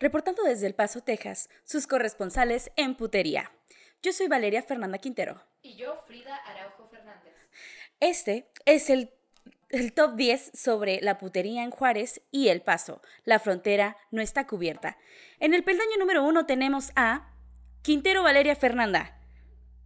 reportando desde El Paso, Texas, sus corresponsales en putería. Yo soy Valeria Fernanda Quintero. Y yo, Frida Araujo Fernández. Este es el, el top 10 sobre la putería en Juárez y El Paso. La frontera no está cubierta. En el peldaño número uno tenemos a Quintero Valeria Fernanda.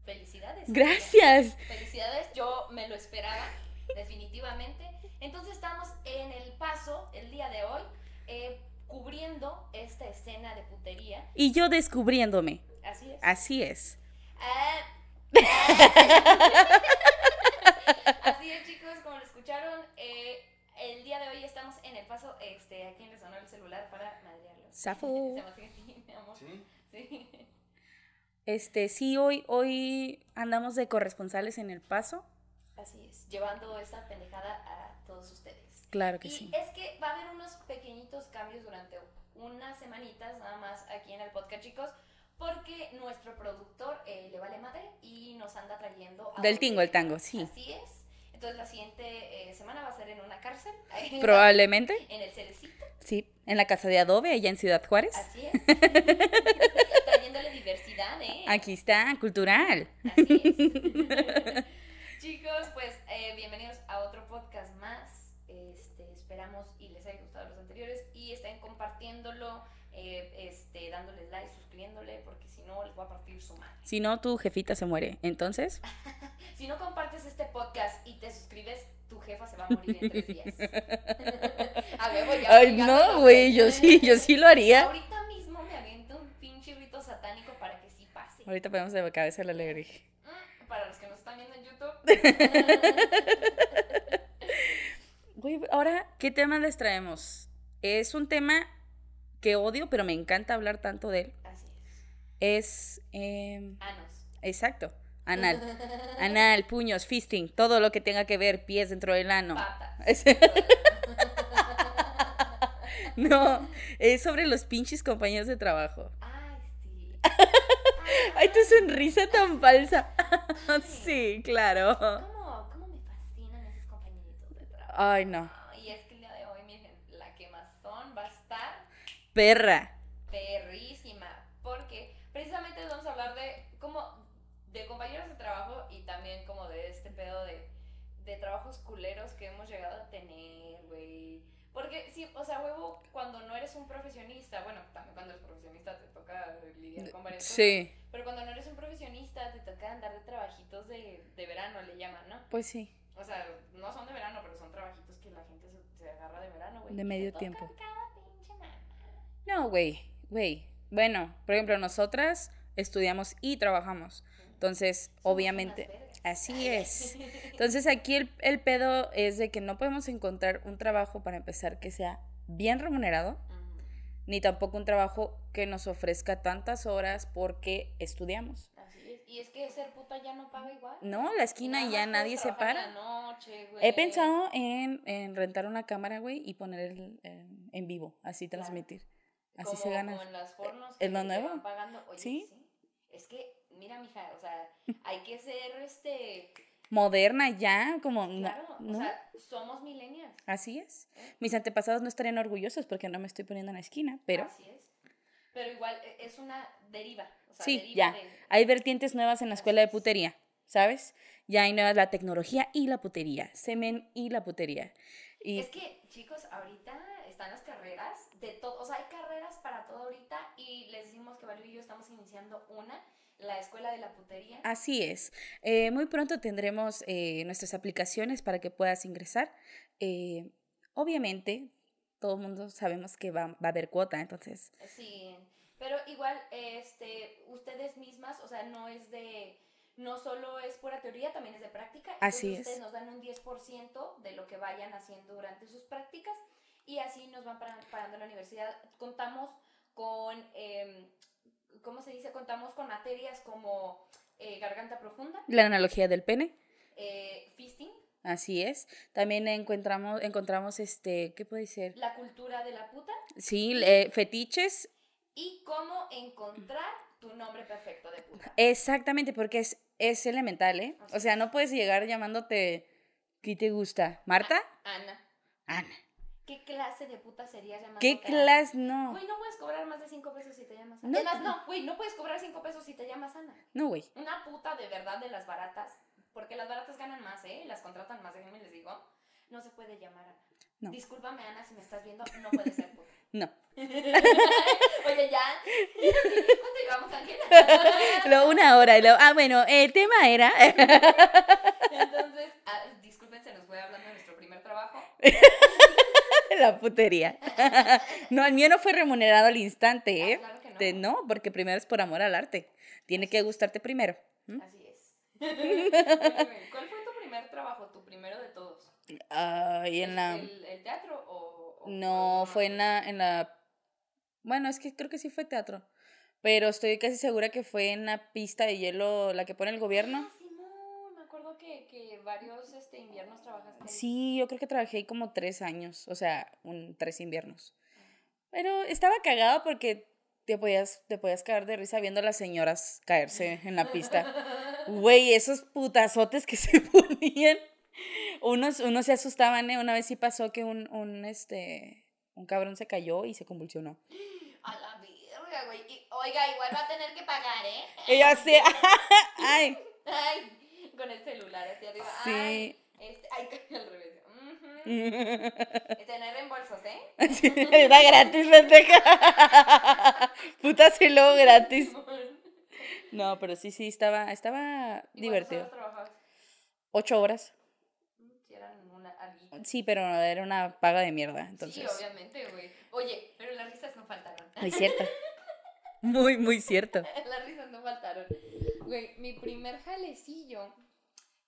Felicidades. Gracias. Felicidades, yo me lo esperaba, definitivamente. Entonces estamos en El Paso el día de hoy, eh, cubriendo esta escena de putería. Y yo descubriéndome. Así es. Así es. Ah, Así es, chicos, como lo escucharon, eh, el día de hoy estamos en el paso. Este, ¿A quién le sonó el celular para madrearlo? Sí. Este, sí, hoy, hoy andamos de corresponsales en El Paso. Así es, llevando esta pendejada a. Claro que y sí. es que va a haber unos pequeñitos cambios durante unas semanitas nada más aquí en el podcast, chicos, porque nuestro productor eh, le vale madre y nos anda trayendo... a Del tingo al tango, sí. Así es. Entonces la siguiente eh, semana va a ser en una cárcel. Probablemente. En el Cerecito. Sí, en la casa de Adobe, allá en Ciudad Juárez. Así es. Trayéndole diversidad, ¿eh? Aquí está, cultural. Así es. Chicos, pues eh, bienvenidos a otro podcast más. Este, esperamos y les haya gustado los anteriores y estén compartiéndolo, eh, este, dándole like, suscribiéndole, porque si no les voy a partir su madre. Si no, tu jefita se muere. Entonces, Si no compartes este podcast y te suscribes, tu jefa se va a morir en tres días. a huevo, ya ay, obligando no, güey, yo sí, yo sí lo haría. Ahorita mismo me aviento un pinche rito satánico para que sí pase. Ahorita ponemos de cabeza la alegría. Mm, Para los que nos están viendo en YouTube. Güey, ahora, ¿qué tema les traemos? Es un tema que odio, pero me encanta hablar tanto de él. Así Es, es. em, Anos. exacto, anal. Anal, puños, fisting, todo lo que tenga que ver pies dentro del ano. Patas. No, es sobre los pinches compañeros de trabajo. Ay, sí. Ay, tu sonrisa tan falsa. sí, claro. ¿Cómo, ¿Cómo me fascinan esos compañeritos de trabajo? Ay, no. Y es que el día de hoy, miren, la quemazón va a estar Perra. perrísima. Porque precisamente vamos a hablar de como de compañeros de trabajo y también como de este pedo de, de trabajos culeros que hemos llegado a tener, güey. Porque sí, o sea, huevo, cuando no eres un profesionista, bueno, también cuando eres profesionista te toca lidiar con varias cosas. Sí, Pero cuando no eres un profesionista, te toca andar de trabajitos de, de verano, le llaman, ¿no? pues sí. O sea, no son de verano, pero son trabajitos que la gente se, se agarra de verano, güey. De medio tiempo. cada. No, güey, güey. Bueno, por ejemplo, nosotras estudiamos y trabajamos. Entonces, obviamente, así es. Entonces, aquí el, el pedo es de que no podemos encontrar un trabajo, para empezar, que sea bien remunerado, ni tampoco un trabajo que nos ofrezca tantas horas porque estudiamos. Así es. Y es que ser puta ya no paga igual. No, la esquina ya nadie se para. la noche, güey. He pensado en, en rentar una cámara, güey, y poner el, en, en vivo, así Claro. Así Como- se gana. Como en las pornos. ¿En lo nuevo? pagando. Oye, Sí. sí. Es que, mira, mija, o sea, hay que ser este. Moderna ya, como... no- Claro, ¿no? o sea, somos millennials. Así es. ¿eh? Mis antepasados no estarían orgullosos porque no me estoy poniendo en la esquina, pero Así es. Pero igual e- es una deriva. O sea, Sí, deriva ya. de- hay vertientes nuevas en la escuela de es. putería, ¿sabes? Ya hay nuevas la tecnología y la putería, semen y la putería. Y Es que, chicos, ahorita están las carreras de todo, o sea, hay carreras para todo ahorita y les decimos que Valeria y yo estamos iniciando una, la escuela de la putería. así es. Eh, muy pronto tendremos eh, nuestras aplicaciones para que puedas ingresar. Eh, obviamente, todo el mundo sabemos que va, va a haber cuota, entonces... Sí, pero igual, este, ustedes mismas, o sea, no es de, no solo es pura teoría, también es de práctica. Así Entonces, es. Ustedes nos dan un 10% de lo que vayan haciendo durante sus prácticas y así nos van para- pagando en la universidad. Contamos con, em, ¿cómo se dice? Contamos con materias como eh, garganta profunda, La analogía del pene. eh, fisting, Así es. También encontramos, encontramos este, ¿qué puede ser? la cultura de la puta Sí, fetiches. y cómo encontrar tu nombre perfecto de puta. Exactamente, porque es, es elemental, ¿eh? Así O sea, no puedes llegar llamándote, ¿qué te gusta? ¿Marta? Ana. Ana. ¿Qué clase de puta serías llamando? ¿Qué clase? No. Güey, no puedes cobrar más de 5 pesos si te llamas No. Ana. Además, no, güey, no puedes cobrar 5 pesos si te llamas Ana. No, güey. Una puta de verdad de las baratas, porque las baratas ganan más, ¿eh? Las contratan más, déjenme les digo. No se puede llamar Ana. No. Discúlpame, Ana, si me estás viendo, no puede ser puta. No. Oye, ya. ¿Cuánto llevamos, Ángel? Lo, una hora. lo- ah, bueno, el tema era. Entonces, ah, disculpen, se nos fue hablando de nuestro primer trabajo. La putería. No, el mío no fue remunerado al instante, Ah, ¿eh? claro que no. De- no, porque primero es por amor al arte. Tiene que gustarte primero. Así es. ¿Cuál fue tu primer trabajo, tu primero de todos? Ay, en ¿El, la. el- el teatro o...? o- No, o- fue en la, en la. Bueno, es que creo que sí fue teatro. Pero estoy casi segura que fue en la pista de hielo, la que pone el gobierno. Ah, Simón, me acuerdo que, que varios este, inviernos trabajaste. Sí, yo creo que trabajé ahí como tres años, o sea, un, tres inviernos. Pero estaba cagado porque te podías, te podías caer de risa viendo a las señoras caerse en la pista. Güey, esos putazotes que se ponían. Unos, unos se asustaban, ¿eh? Una vez sí pasó que un, un, este, un cabrón se cayó y se convulsionó. A la verga, güey. Oiga, igual va a tener que pagar, ¿eh? Ella se... ¡Ay! Ay, con el celular hacia arriba. Sí. Ay, este, ay, al revés. Este, no hay reembolsos, ¿eh? Sí, Era gratis, pendeja. Puta se lo gratis. No, pero sí, sí, estaba, estaba ¿Y divertido. Ocho horas. Mm. Sí, pero era una paga de mierda, entonces. Sí, obviamente, güey. Oye, pero las risas no faltaron. Muy cierto. Muy, muy cierto. Las risas no faltaron. Güey, mi primer jalecillo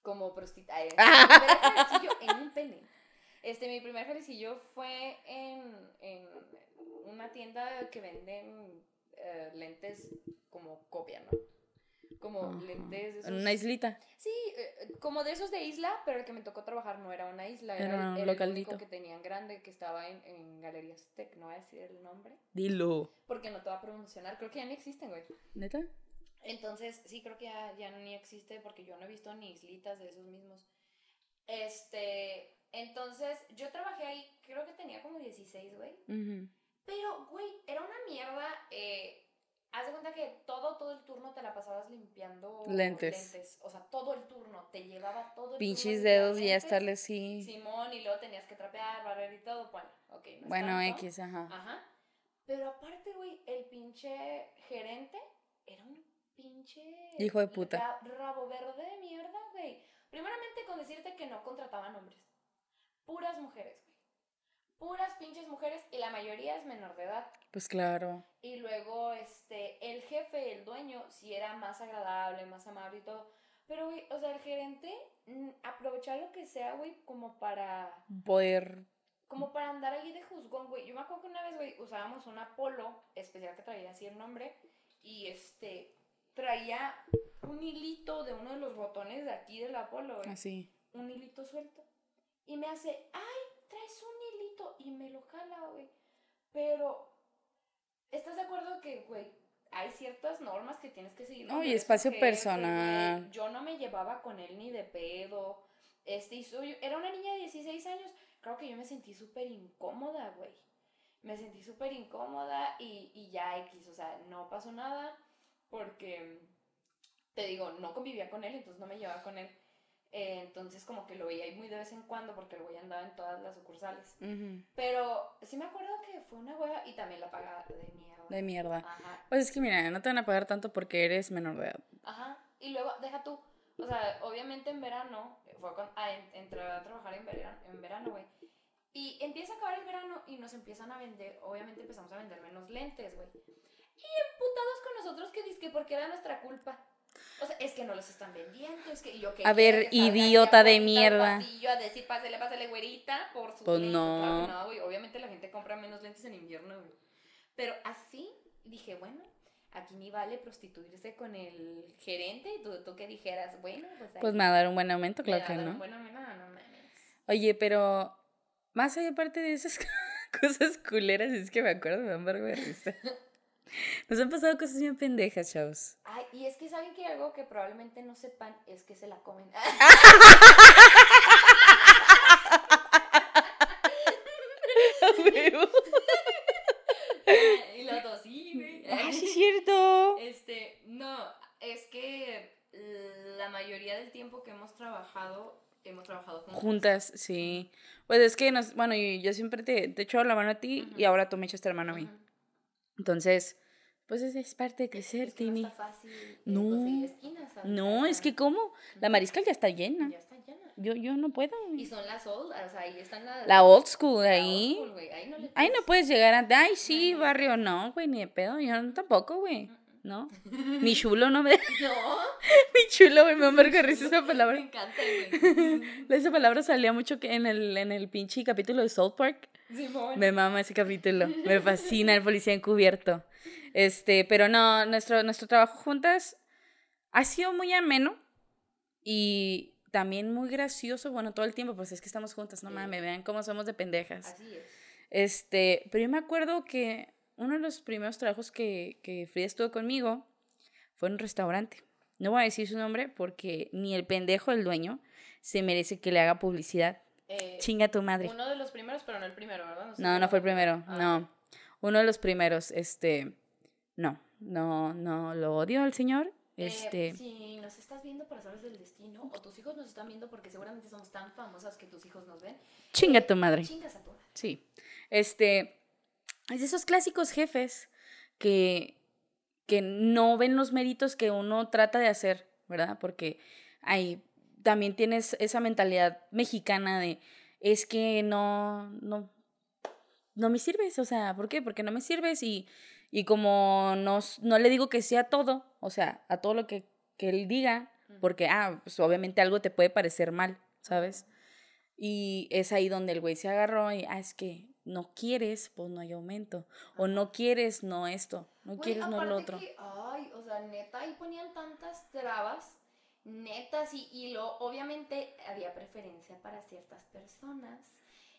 como prostituta. Mi primer jalecillo en un pene. Este, mi primer jalecillo fue en, en una tienda que venden eh, lentes como copia, ¿no? Como lentes de esos. En una islita. Sí, eh, como de esos de isla, pero el que me tocó trabajar no era una isla, era, Era un era el único que tenían grande, que estaba en, en Galerías Tech, no voy a decir el nombre, Dilo. porque no te va a promocionar, creo que ya ni existen, güey. ¿Neta? Entonces, sí, creo que ya, ya ni existe porque yo no he visto ni islitas de esos mismos. Este, entonces, yo trabajé ahí, creo que tenía como 16, güey. Ujú. Pero, güey, era una mierda. Eh, haz de cuenta que todo, todo el turno te la pasabas limpiando Lentes. O sea, todo el turno. Te llevaba todo el Pinches turno dedos y ya lentes. estarle así. Simón, y luego tenías que trapear, barrer y todo. Bueno, ok. no Bueno. X, ajá. Ajá. Pero aparte, güey, el pinche pinche. Hijo de puta. ra- rabo verde de mierda, güey. Primeramente con decirte que no contrataban hombres. Puras mujeres, güey. Puras pinches mujeres y la mayoría es menor de edad. Pues claro. Y luego, este, el jefe, el dueño, sí era más agradable, más amable y todo. Pero, güey, o sea, el gerente mm, aprovechaba lo que sea, güey, como para Poder. como para andar ahí de juzgón, güey. Yo me acuerdo que una vez, güey, usábamos un Apolo especial que traía así el nombre. Y este, traía un hilito de uno de los botones de aquí del Apolo, güey. Así. Un hilito suelto. Y me hace, ay, traes un hilito. Y me lo jala, güey. Pero, ¿estás de acuerdo que, güey, hay ciertas normas que tienes que seguir? No, y espacio personal. Yo no me llevaba con él ni de pedo. Este, y soy- era una niña de 16 años. Creo que yo me sentí súper incómoda, güey. Me sentí súper incómoda y, y ya X, o sea, no pasó nada porque, te digo, no convivía con él, entonces no me llevaba con él. Eh, entonces como que lo veía ahí muy de vez en cuando porque el güey andaba en todas las sucursales. Pero sí me acuerdo que fue una hueva y también la pagaba de mierda. De mierda. Ajá, Pues es que mira, no te van a pagar tanto porque eres menor de edad. ajá. Y luego, deja tú, o sea, obviamente en verano, fue cuando ah, en- entré a trabajar en verano, en verano, güey. Y empieza a acabar el verano y nos empiezan a vender, obviamente empezamos a vender menos lentes, güey. Y emputados con nosotros que dizque porque era nuestra culpa. O sea, es que no los están vendiendo, es que y yo que A ver, que idiota de mierda. a decir, pásale, pásale, güerita, por su Pues lente". no. Claro no, güey. Obviamente la gente compra menos lentes en invierno, güey. Pero así dije, bueno, aquí ni vale prostituirse con el gerente. Tú, tú que dijeras, bueno, pues. Pues ahí me va a dar un buen aumento, me claro que dar un no. buen aumento, no, no mames. Oye, pero más allá aparte de esas cosas culeras, es que me acuerdo, me da un vergo de risa. Nos han pasado cosas bien pendejas, chavos. Ay, y es que saben que algo que probablemente no sepan es que se la comen. y los dos, sí, Ah, sí, es cierto. Este, no, es que la mayoría del tiempo que hemos trabajado, hemos trabajado juntas. Juntas, sí. Pues es que, nos, bueno, yo, yo siempre te, te echo la mano a ti y ahora tú me echaste la mano a mí. Ujú. Entonces, pues es, es parte de crecer, Es que no Timmy. está fácil eh, No. No, es que ¿cómo? La mariscal ya está llena. Ya está llena. Yo, yo no puedo. Y son las old, o sea, ahí están las... La old school la old ahí. school, güey, Ahí no Ahí no puedes- llegar a. Ay, sí, No. barrio, no, güey, ni de pedo. Yo no- tampoco, güey. ¿No? Mi chulo no me. No, Mi chulo, güey, me risa esa me palabra. encanta, güey. Esa palabra salía mucho que en el, en el pinche capítulo de South Park. Me mama ese capítulo. Me fascina el policía encubierto. Este, pero no, nuestro, nuestro trabajo juntas ha sido muy ameno y también muy gracioso. Bueno, todo el tiempo, pues es que estamos juntas, no Sí. mames, vean cómo somos de pendejas. Así es. Este, pero yo me acuerdo que uno de los primeros trabajos que, que Frida estuvo conmigo fue en un restaurante. No voy a decir su nombre porque ni el pendejo del dueño se merece que le haga publicidad. Eh, Chinga tu madre. uno de los primeros, pero no el primero, ¿verdad? sé No, no fue el primero, Ah, no. Uno de los primeros, este, no, no, no, lo odio al señor, Eh, este, si nos estás viendo por azares del destino, o tus hijos nos están viendo porque seguramente somos tan famosas que tus hijos nos ven, chinga tu madre. chingas a tu madre. Sí, este, es de esos clásicos jefes que, que no ven los méritos que uno trata de hacer, ¿verdad? Porque hay, también tienes esa mentalidad mexicana de, es que no, no, no me sirves, o sea, ¿por qué? Porque no me sirves y, y como no, no le digo que sea todo, o sea, a todo lo que, que él diga, porque, ah, pues obviamente algo te puede parecer mal, ¿sabes? Y es ahí donde el güey se agarró y, ah, es que no quieres, pues no hay aumento. O no quieres, no esto. No quieres, no lo otro. que, ay, o sea, neta, ahí ponían tantas trabas, netas, y, y lo, obviamente había preferencia para ciertas personas.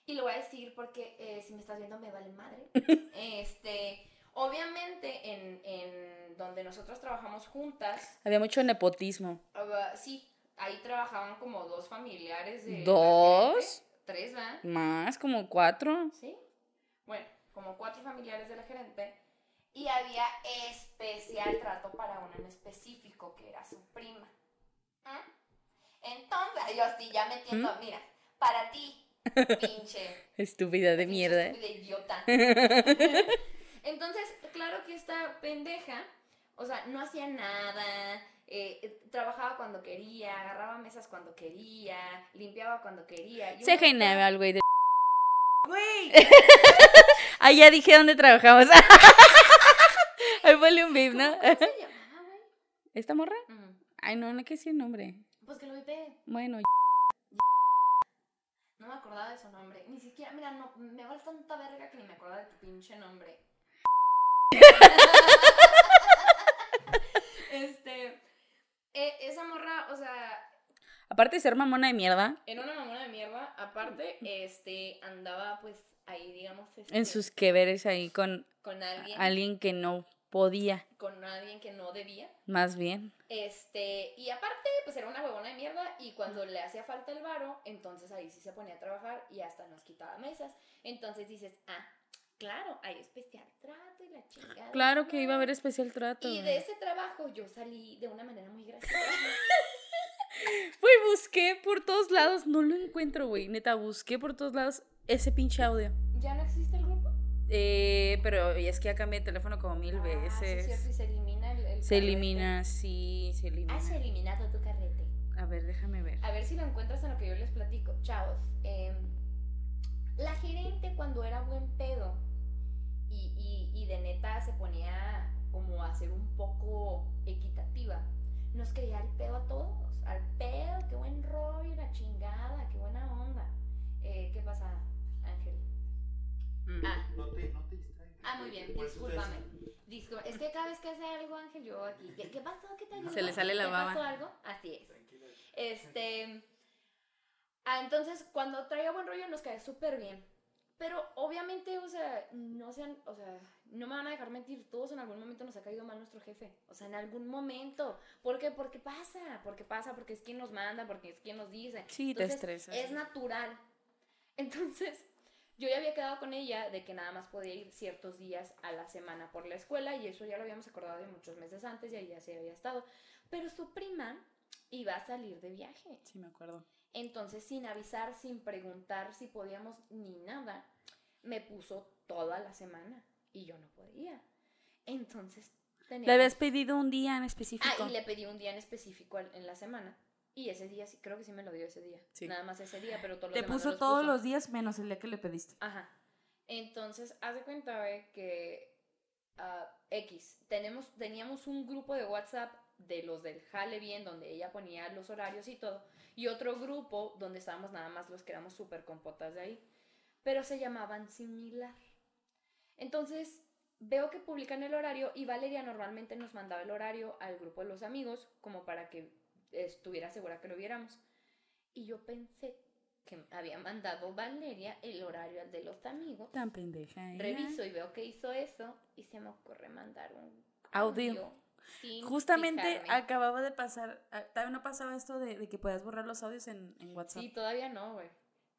Y lo voy a decir porque eh, si me estás viendo me vale madre. este, obviamente en, en donde nosotros trabajamos juntas, Había mucho nepotismo. ah, sí, ahí trabajaban como dos familiares de... ¿Dos? Tres, ¿verdad? Más, como cuatro. ¿Sí? Bueno, como cuatro familiares de la gerente. Y había especial trato para una en específico, que era su prima. ¿Mm? Entonces, yo sí, ya me entiendo. Mira, para ti, pinche. Estúpida de pinche mierda. estúpida idiota. Entonces, claro que esta pendeja, o sea, no hacía nada, eh, eh, trabajaba cuando quería, agarraba mesas cuando quería, limpiaba cuando quería. Se está- al güey de. Güey, Ah, ya dije dónde trabajamos. Ahí ponle un beep, ¿no? ¿cómo, se llamaba, güey? ¿Esta morra? Ay, no, no hay que decir nombre. Pues que lo vipé. Bueno, No me acordaba de su nombre. Ni siquiera, mira, no, me vale tanta verga que ni me acordaba de tu pinche nombre. este. Eh, esa morra, o sea, aparte de ser mamona de mierda, en una mamona de mierda, aparte, este, andaba pues ahí, digamos, este, en sus que veres ahí con con alguien, alguien que no podía, con alguien que no debía. más bien. Este, y aparte, pues era una huevona de mierda y cuando le hacía falta el varo, entonces ahí sí se ponía a trabajar y hasta nos quitaba mesas. Entonces dices, ah, claro, hay especial trato y la chingada. Claro que iba a haber especial trato. Y de ese trabajo yo salí de una manera muy graciosa. Güey, busqué por todos lados, no lo encuentro, güey. Neta, busqué por todos lados ese pinche audio. ¿Ya no existe el grupo? Eh, pero es que ya cambié de teléfono como mil Ah, sí, veces. cierto, y se elimina el, el se carrete. elimina, sí, se elimina. Has eliminado tu carrete. A ver, déjame ver. A ver si lo encuentras en lo que yo les platico. Chavos, em, la gerente cuando era buen pedo y, y- y de neta se ponía como a ser un poco equitativa, nos quería al pedo a todos. Al pedo, qué buen rollo, la chingada, qué buena onda. Eh, ¿Qué pasa, Ángel? Ah. No te, no te distraigas. Ah, muy bien, discúlpame. es que cada vez que hace algo, Ángel, yo aquí. ¿Qué, qué pasó? ¿Qué te ayudó? Se le sale la ¿Te baba. pasó algo? Así es. Tranquila. Este. Ah, entonces, cuando traía buen rollo nos cae súper bien. Pero obviamente, o sea, no sean, o sea, no me van a dejar mentir, todos en algún momento nos ha caído mal nuestro jefe. O sea, en algún momento. ¿Por qué? Porque pasa, porque pasa, porque es quien nos manda, porque es quien nos dice. Sí, te Entonces, estresas. Es natural. Entonces, yo ya había quedado con ella de que nada más podía ir ciertos días a la semana por la escuela y eso ya lo habíamos acordado de muchos meses antes y ahí ya se había estado. Pero su prima iba a salir de viaje. Sí, me acuerdo. Entonces, sin avisar, sin preguntar si podíamos ni nada, me puso toda la semana y yo no podía. Entonces, tenía... Le habías pedido un día en específico. Ah, y le pedí un día en específico en la semana. Y ese día, sí, creo que sí me lo dio ese día. Sí. Nada más ese día, pero todos los Te demás puso los todos puso. los días menos el día que le pediste. Ajá. Entonces, haz de cuenta, ve, que ah, X, tenemos, teníamos un grupo de WhatsApp de los del Jale Bien, donde ella ponía los horarios y todo, y otro grupo donde estábamos nada más los que éramos súper compotas de ahí, pero se llamaban similar. Entonces, veo que publican el horario y Valeria normalmente nos mandaba el horario al grupo de los amigos, como para que estuviera segura que lo viéramos. Y yo pensé que había mandado Valeria el horario al de los amigos. Tan pendeja. ella. Reviso y veo que hizo eso y se me ocurre mandar un Audio. Sin Justamente fijarme. acababa de pasar, ah, todavía no pasaba esto de, de que puedas borrar los audios en, en WhatsApp. Sí, todavía no, güey.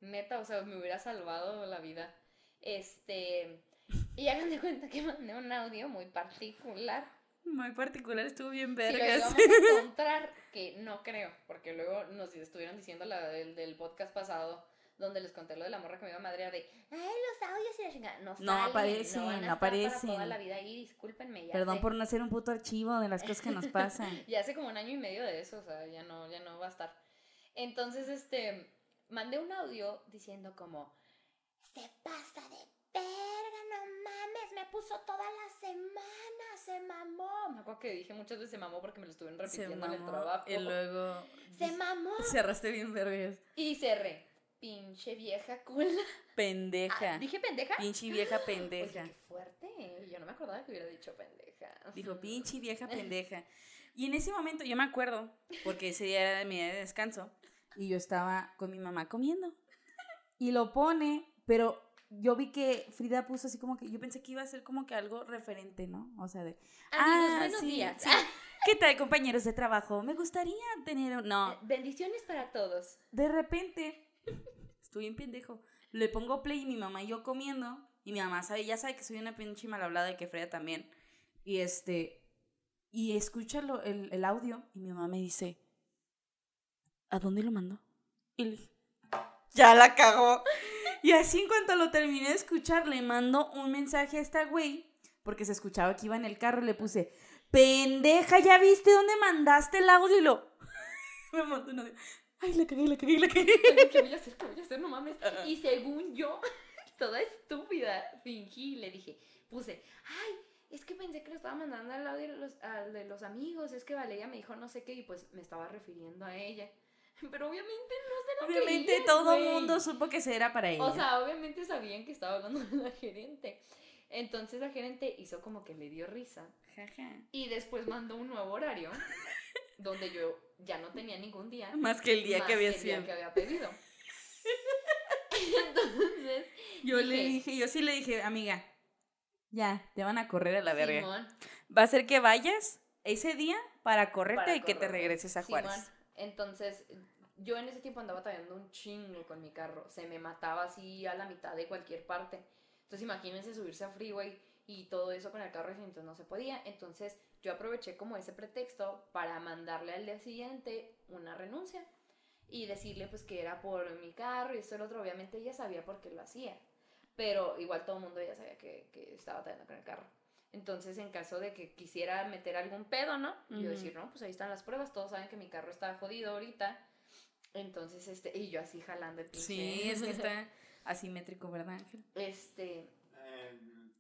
Neta, o sea, me hubiera salvado la vida. Este. Y hagan de cuenta que mandé un audio muy particular. Muy particular, estuvo bien Si lo vergas. íbamos a encontrar, que no creo, porque luego nos estuvieron diciendo la del, del podcast pasado, donde les conté lo de la morra que me iba a madrear de, ay, los audios y la chingada. No, No salen, aparecen, no, van a para aparecen. toda la vida ahí, discúlpenme. Ya Perdón sé. por no hacer un puto archivo de las cosas que nos pasan. Ya hace como un año y medio de eso, o sea, ya no, ya no va a estar. Entonces, este, mandé un audio diciendo como, se pasa de verga, no mames, me puso toda la semana, se mamó. Me acuerdo que dije muchas veces se mamó porque me lo estuvieron repitiendo en el trabajo. y luego Se mamó. cerraste bien vergas. Y cerré. Pinche vieja cola. Pendeja. Ah, ¿Dije pendeja? Pinche vieja Oye, pendeja. qué fuerte. Yo no me acordaba que hubiera dicho pendeja. Dijo, pinche vieja pendeja. Y en ese momento yo me acuerdo, porque ese día era mi día de descanso, y yo estaba con mi mamá comiendo. Y lo pone, pero yo vi que Frida puso así como que, yo pensé que iba a ser como que algo referente, ¿no? O sea, de... Amigos, "Ah, buenos sí, días. sí. ¿Qué tal, compañeros de trabajo? Me gustaría tener un... No, Bendiciones para todos. de repente, estoy en pendejo, le pongo play y mi mamá y yo comiendo, y mi mamá sabe, ya sabe que soy una pinche mal hablada y que Frida también. Y este, y escucha lo- el, el audio y mi mamá me dice, ¿a dónde lo mandó? Y le dije, ya la cagó. Y así en cuanto lo terminé de escuchar, le mando un mensaje a esta güey, porque se escuchaba que iba en el carro, y le puse, pendeja, ¿ya viste dónde mandaste el audio? Y lo, me mandó un audio. Ay, la cagué, la cagué, la cagué. ¿qué voy a hacer? ¿Qué voy a hacer? No mames. Y según yo, toda estúpida, fingí, le dije, puse, ay, es que pensé que lo estaba mandando al audio de los, al de los amigos, es que Valeria me dijo no sé qué y pues me estaba refiriendo a ella. Pero obviamente no se lo Obviamente creían, todo el mundo supo que se era para ella. O sea, obviamente sabían que estaba hablando de la gerente. Entonces la gerente hizo como que le dio risa Jaja. y después mandó un nuevo horario donde yo ya no tenía ningún día Más que el día más que había el día sido. que había pedido. Entonces, Yo le dije, yo sí le dije, amiga, ya, te van a correr a la verga. Simón, Va a ser que vayas ese día para correrte para y que te regreses a Simón. Juárez. Entonces, yo en ese tiempo andaba tallando un chingo con mi carro. Se me mataba así a la mitad de cualquier parte. Entonces, imagínense subirse a freeway y todo eso con el carro, y entonces no se podía. Entonces, yo aproveché como ese pretexto para mandarle al día siguiente una renuncia y decirle pues que era por mi carro y esto y lo otro. Obviamente ella sabía por qué lo hacía, pero igual todo el mundo ya sabía que, que estaba tallando con el carro. Entonces, en caso de que quisiera meter algún pedo, ¿no? Yo Ujú. decir, no, pues ahí están las pruebas, todos saben que mi carro está jodido ahorita. Entonces, este, y yo así jalando el pinche. Sí, es que está asimétrico, ¿verdad, Ángel? Este,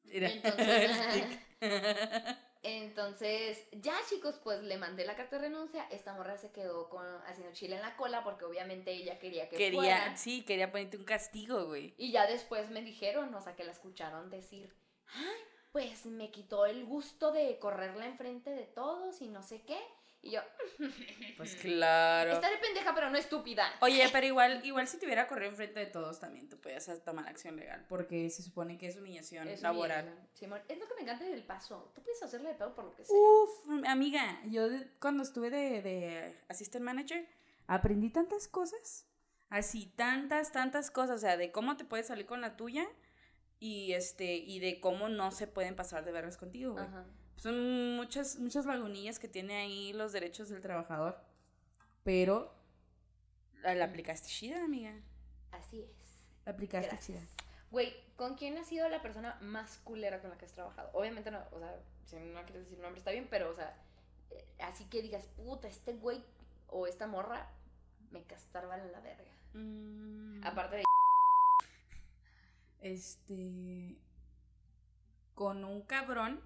Mira. Entonces- entonces, ya chicos, pues le mandé la carta de renuncia. Esta morra se quedó con, haciendo chile en la cola porque obviamente ella quería que quería, fuera. sí, quería ponerte un castigo, güey. Y ya después me dijeron, o sea, que la escucharon decir, ay, pues me quitó el gusto de correrla enfrente de todos y no sé qué. Y yo, Pues claro. estaré pendeja, pero no estúpida. Oye, pero igual, igual si te hubiera corrido enfrente de todos también, tú podías tomar acción legal, porque se supone que es humillación Es laboral. humillación. Simón, es lo que me encanta del paso. Tú puedes hacerle de pedo por lo que sea. Uf, amiga, yo cuando estuve de, de assistant manager, aprendí tantas cosas. Así, tantas, tantas cosas, o sea, de cómo te puedes salir con la tuya y este, y de cómo no se pueden pasar de vergas contigo, güey. Ajá. Son muchas, muchas lagunillas que tiene ahí los derechos del trabajador. Pero la, la aplicaste chida, amiga. Así es. La aplicaste Gracias. chida. Güey, ¿con quién ha sido la persona más culera con la que has trabajado? Obviamente no, o sea, si no quieres decir nombre está bien, pero, o sea, eh, así que digas, puta, este güey o esta morra me castarban en la verga. Mm, Aparte de... Este. Con un cabrón.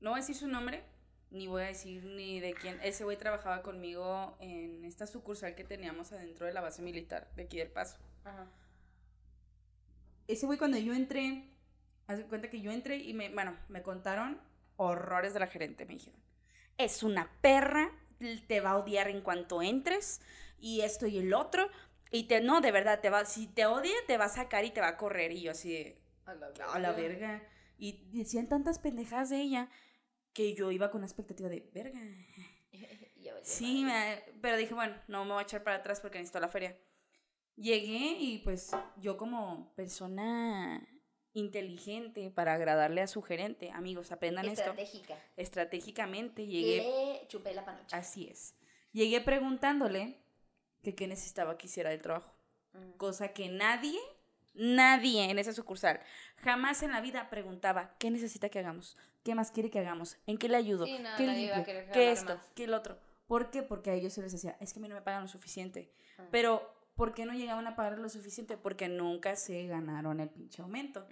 No voy a decir su nombre, ni voy a decir ni de quién. Ese güey trabajaba conmigo en esta sucursal que teníamos adentro de la base militar de aquí del Paso. Ajá. Ese güey cuando yo entré, haz de cuenta que yo entré y me, bueno, me contaron horrores de la gerente, me dijeron. Es una perra, te va a odiar en cuanto entres y esto y el otro. Y te, no, de verdad, te va, si te odia, te va a sacar y te va a correr. Y yo así A la a la verga. Y decían tantas pendejadas de ella que yo iba con una expectativa de, verga. Sí, me- pero dije, bueno, no me voy a echar para atrás porque necesito la feria. Llegué y pues yo como persona inteligente para agradarle a su gerente, amigos, aprendan esto. Estratégica. Estratégicamente llegué, Le chupé la panocha. así es. Llegué preguntándole que qué necesitaba que hiciera del trabajo. Ujú. Cosa que nadie, nadie en esa sucursal, jamás en la vida preguntaba, ¿qué necesita que hagamos? ¿Qué más quiere que hagamos? ¿En qué le ayudo? Sí, no, ¿Qué limpio? ¿Qué esto? más. ¿Qué el otro? ¿Por qué? Porque a ellos se les decía, es que a mí no me pagan lo suficiente. Ah. Pero, ¿por qué no llegaban a pagar lo suficiente? Porque nunca se ganaron el pinche aumento.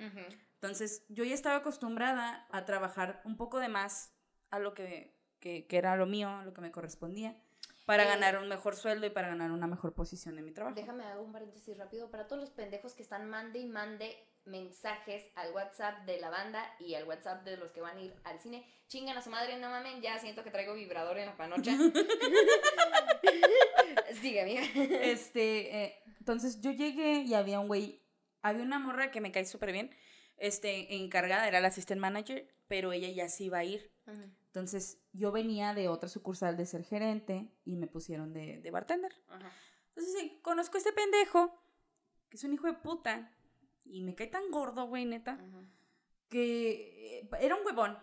Entonces, yo ya estaba acostumbrada a trabajar un poco de más a lo que, que, que era lo mío, a lo que me correspondía, para Eh, ganar un mejor sueldo y para ganar una mejor posición en mi trabajo. Déjame hago un paréntesis rápido para todos los pendejos que están mande y mande mensajes al WhatsApp de la banda y al WhatsApp de los que van a ir al cine. Chingan a su madre, no mamen, ya siento que traigo vibrador en la panocha. Sigue, amiga. Este, eh, entonces yo llegué y había un güey, había una morra que me cae súper bien, este, encargada, era la assistant manager, pero ella ya se iba a ir. Entonces yo venía de otra sucursal de ser gerente y me pusieron de, de bartender. Entonces eh, conozco a este pendejo, que es un hijo de puta, y me cae tan gordo, güey, neta, que eh, era un huevón.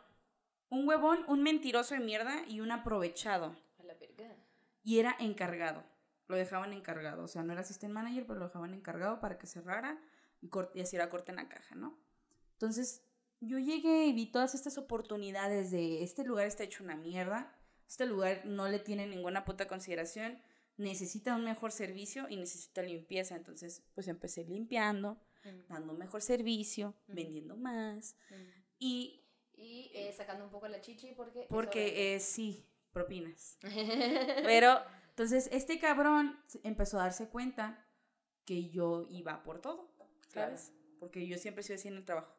Un huevón, un mentiroso de mierda y un aprovechado. A la verga. Y era encargado. Lo dejaban encargado. O sea, no era assistant manager, pero lo dejaban encargado para que cerrara y, y así era corte en la caja, ¿no? Entonces, yo llegué y vi todas estas oportunidades de este lugar está hecho una mierda. Este lugar no le tiene ninguna puta consideración. Necesita un mejor servicio y necesita limpieza. Entonces, pues empecé limpiando, Ujú, dando mejor servicio, Ujú. vendiendo más. ujú. Y Y eh, sacando un poco la chichi porque... porque eh, sí, propinas. Pero, entonces, este cabrón empezó a darse cuenta que yo iba por todo, ¿sabes? Porque yo siempre así en el trabajo.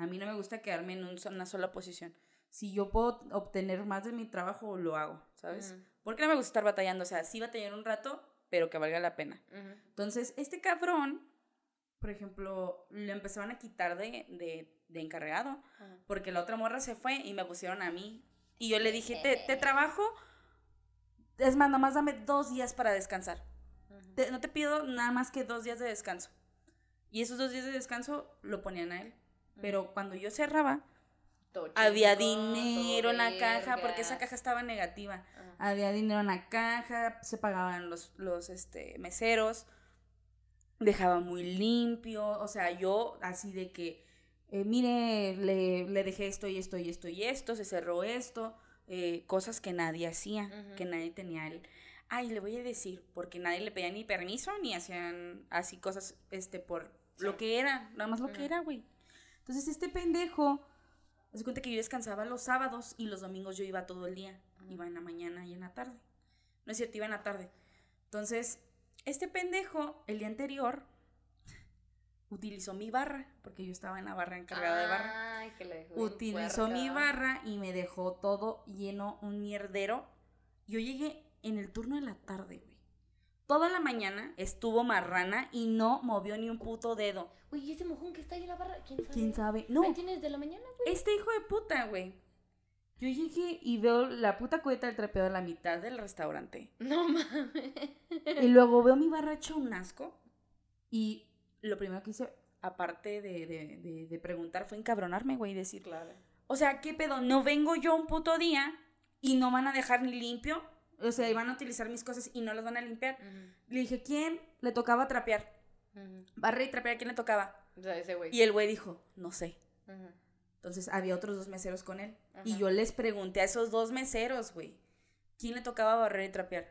A mí no me gusta quedarme en un una sola posición. Si yo puedo obtener más de mi trabajo, lo hago, ¿sabes? Porque no me gusta estar batallando. O sea, sí batallar un rato, pero que valga la pena. Entonces, este cabrón, por ejemplo, lo empezaron a quitar de, de, de encargado. Porque la otra morra se fue y me pusieron a mí. Y yo le dije, te, te trabajo. Es más, nomás dame dos días para descansar. Te- no te pido nada más que dos días de descanso. Y esos dos días de descanso lo ponían a él. Pero cuando yo cerraba, había dinero en la caja, porque esa caja estaba negativa. Ajá. Había dinero en la caja, se pagaban los, los este, meseros, dejaba muy limpio, o sea, yo así de que, eh, mire, le, le dejé esto y esto y esto y esto, se cerró esto, eh, cosas que nadie hacía, que nadie tenía el... Ay, le voy a decir, porque nadie le pedía ni permiso, ni hacían así cosas, este, por lo que era, nada más lo que era, güey. Entonces, este pendejo, se cuenta que yo descansaba los sábados y los domingos yo iba todo el día. Iba en la mañana y en la tarde. No es cierto, iba en la tarde. Entonces, este pendejo, el día anterior, utilizó mi barra, porque yo estaba en la barra encargada de barra. Ay, que dejó bien Utilizó mi barra y me dejó todo lleno, un mierdero. Yo llegué en el turno de la tarde. Toda la mañana estuvo marrana y no movió ni un puto dedo. Güey, ¿y ese mojón que está ahí en la barra? ¿Quién sabe? ¿Quién sabe? No, Ahí tienes de la mañana, güey. este hijo de puta, güey. Yo llegué y veo la puta cubeta del trapeo a la mitad del restaurante. No mames. Y luego veo mi barra hecha un asco. Y lo primero que hice, aparte de, de, de, de preguntar, fue encabronarme, güey, y decir, Claro. o sea, ¿qué pedo? No vengo yo un puto día y no van a dejar ni limpio. O sea, y van a utilizar mis cosas y no las van a limpiar. Le dije, ¿quién le tocaba trapear? Barrer y trapear, ¿quién le tocaba? O sea, ese güey. Y el güey dijo, no sé. Entonces había otros dos meseros con él. Y yo les pregunté a esos dos meseros, güey, ¿quién le tocaba barrer y trapear?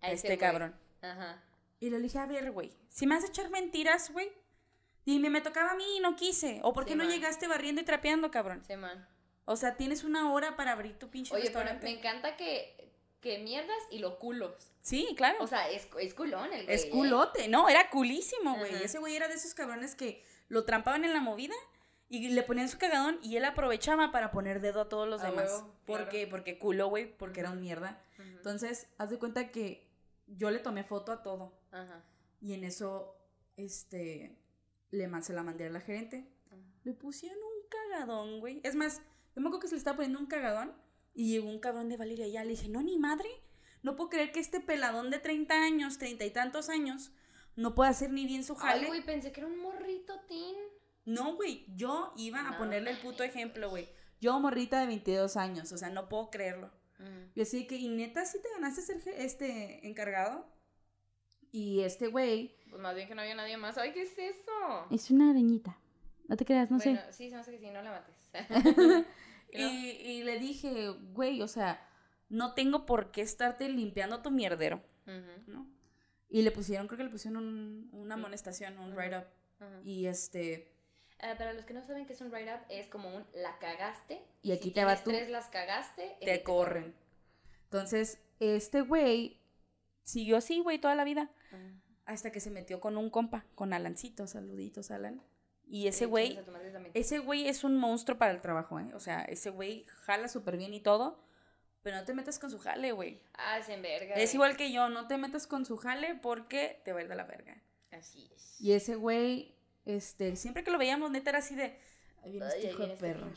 A este güey. cabrón. Ajá. Y le dije, a ver, güey, si me vas a echar mentiras, güey, dime, me tocaba a mí y no quise. ¿O por qué Sí, no man. llegaste barriendo y trapeando, cabrón? Sí, man. O sea, tienes una hora para abrir tu pinche Oye, pero restaurante. me encanta que, que mierdas y lo culos. Sí, claro. O sea, es, es culón el güey. es ¿eh? culote, no, era culísimo, güey. Ese güey era de esos cabrones que lo trampaban en la movida y le ponían su cagadón y él aprovechaba para poner dedo a todos los demás. huevo, ¿Por claro. qué? Porque culo, güey, porque era un mierda. Entonces, haz de cuenta que yo le tomé foto a todo. Ajá. Y en eso, este, le man- se la mandé a la gerente. Le pusieron un cagadón, güey. Es más, yo me acuerdo que se le estaba poniendo un cagadón y llegó un cabrón de Valeria ya. Le dije, no, ni madre. No puedo creer que este peladón de 30 años, 30 y tantos años, no pueda hacer ni bien su jale. Ay, güey, pensé que era un morrito, Tin. No, güey, yo iba a ponerle el puto ejemplo, güey. Yo, morrita de 22 años, o sea, no puedo creerlo. Ujú. Yo así que, y neta, sí te ganaste ser este encargado. Y este güey. Pues más bien que no había nadie más. Ay, ¿qué es eso? Es una arañita. No te creas, no bueno, sí, se me hace que sí, no la mates. Y, y le dije, güey, o sea, no tengo por qué estarte limpiando tu mierdero, ¿no? Y le pusieron, creo que le pusieron un- una Mm. amonestación, un write-up. Y este. Ah, para los que no saben qué es un write-up, es como un la cagaste. Y aquí si te vas tienes tú. tres las cagaste, te eh, corren. Entonces, este güey siguió así, güey, toda la vida. Hasta que se metió con un compa, con Alancito, saluditos, Alan. Y ese güey, ese güey es un monstruo para el trabajo, ¿eh? O sea, ese güey jala súper bien y todo, pero no te metas con su jale, güey. Ah, es en verga. Es güey. igual que yo, no te metas con su jale porque te va a ir de la verga. Así es. Y ese güey, este, siempre que lo veíamos, neta era así de, ay, viene este ahí hijo de este perro.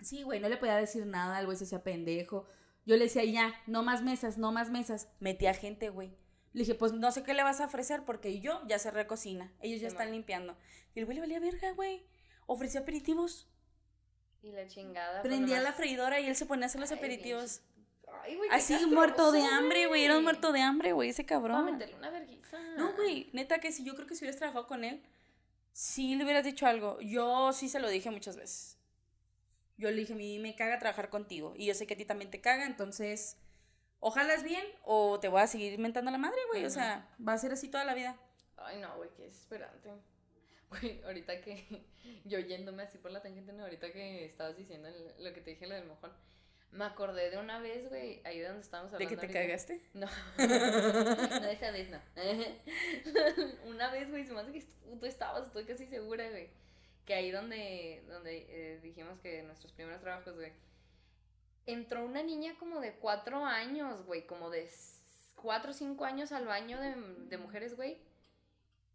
Sí, güey, no le podía decir nada, el güey se hacía pendejo. Yo le decía, ya, no más mesas, no más mesas. Metía gente, güey. Le dije, pues no sé qué le vas a ofrecer porque yo ya cerré cocina. Ellos ya Sí, están ma. limpiando. Y el güey le valía verga, güey. Ofrecía aperitivos. Y la chingada. pues, Prendía la freidora y él se ponía a hacer los Ay, aperitivos. Ay, güey, Así castroso, muerto de hambre, güey. Era un muerto de hambre, güey, ese Va a cabrón. meterle una vergüenza. No, güey, neta que si yo creo que si hubieras trabajado con él, sí le hubieras dicho algo. Yo sí se lo dije muchas veces. Yo le dije, a mí me caga trabajar contigo. Y yo sé que a ti también te caga, entonces, ojalá bien o te voy a seguir mentando la madre, güey. O sea, va a ser así toda la vida. Ay, no, güey, qué desesperante. Güey, ahorita que yo yéndome así por la tangente, no, ahorita que estabas diciendo el- lo que te dije, lo del mojón, me acordé de una vez, güey, ahí donde estábamos ¿De hablando. que te ahorita. cagaste? No, no, esa vez no. una vez, güey, se me hace que tú tú estabas, estoy casi segura, güey, que ahí donde, donde eh, dijimos que nuestros primeros trabajos, güey, entró una niña como de cuatro años, güey, como de cuatro o cinco años al baño de, de mujeres, güey.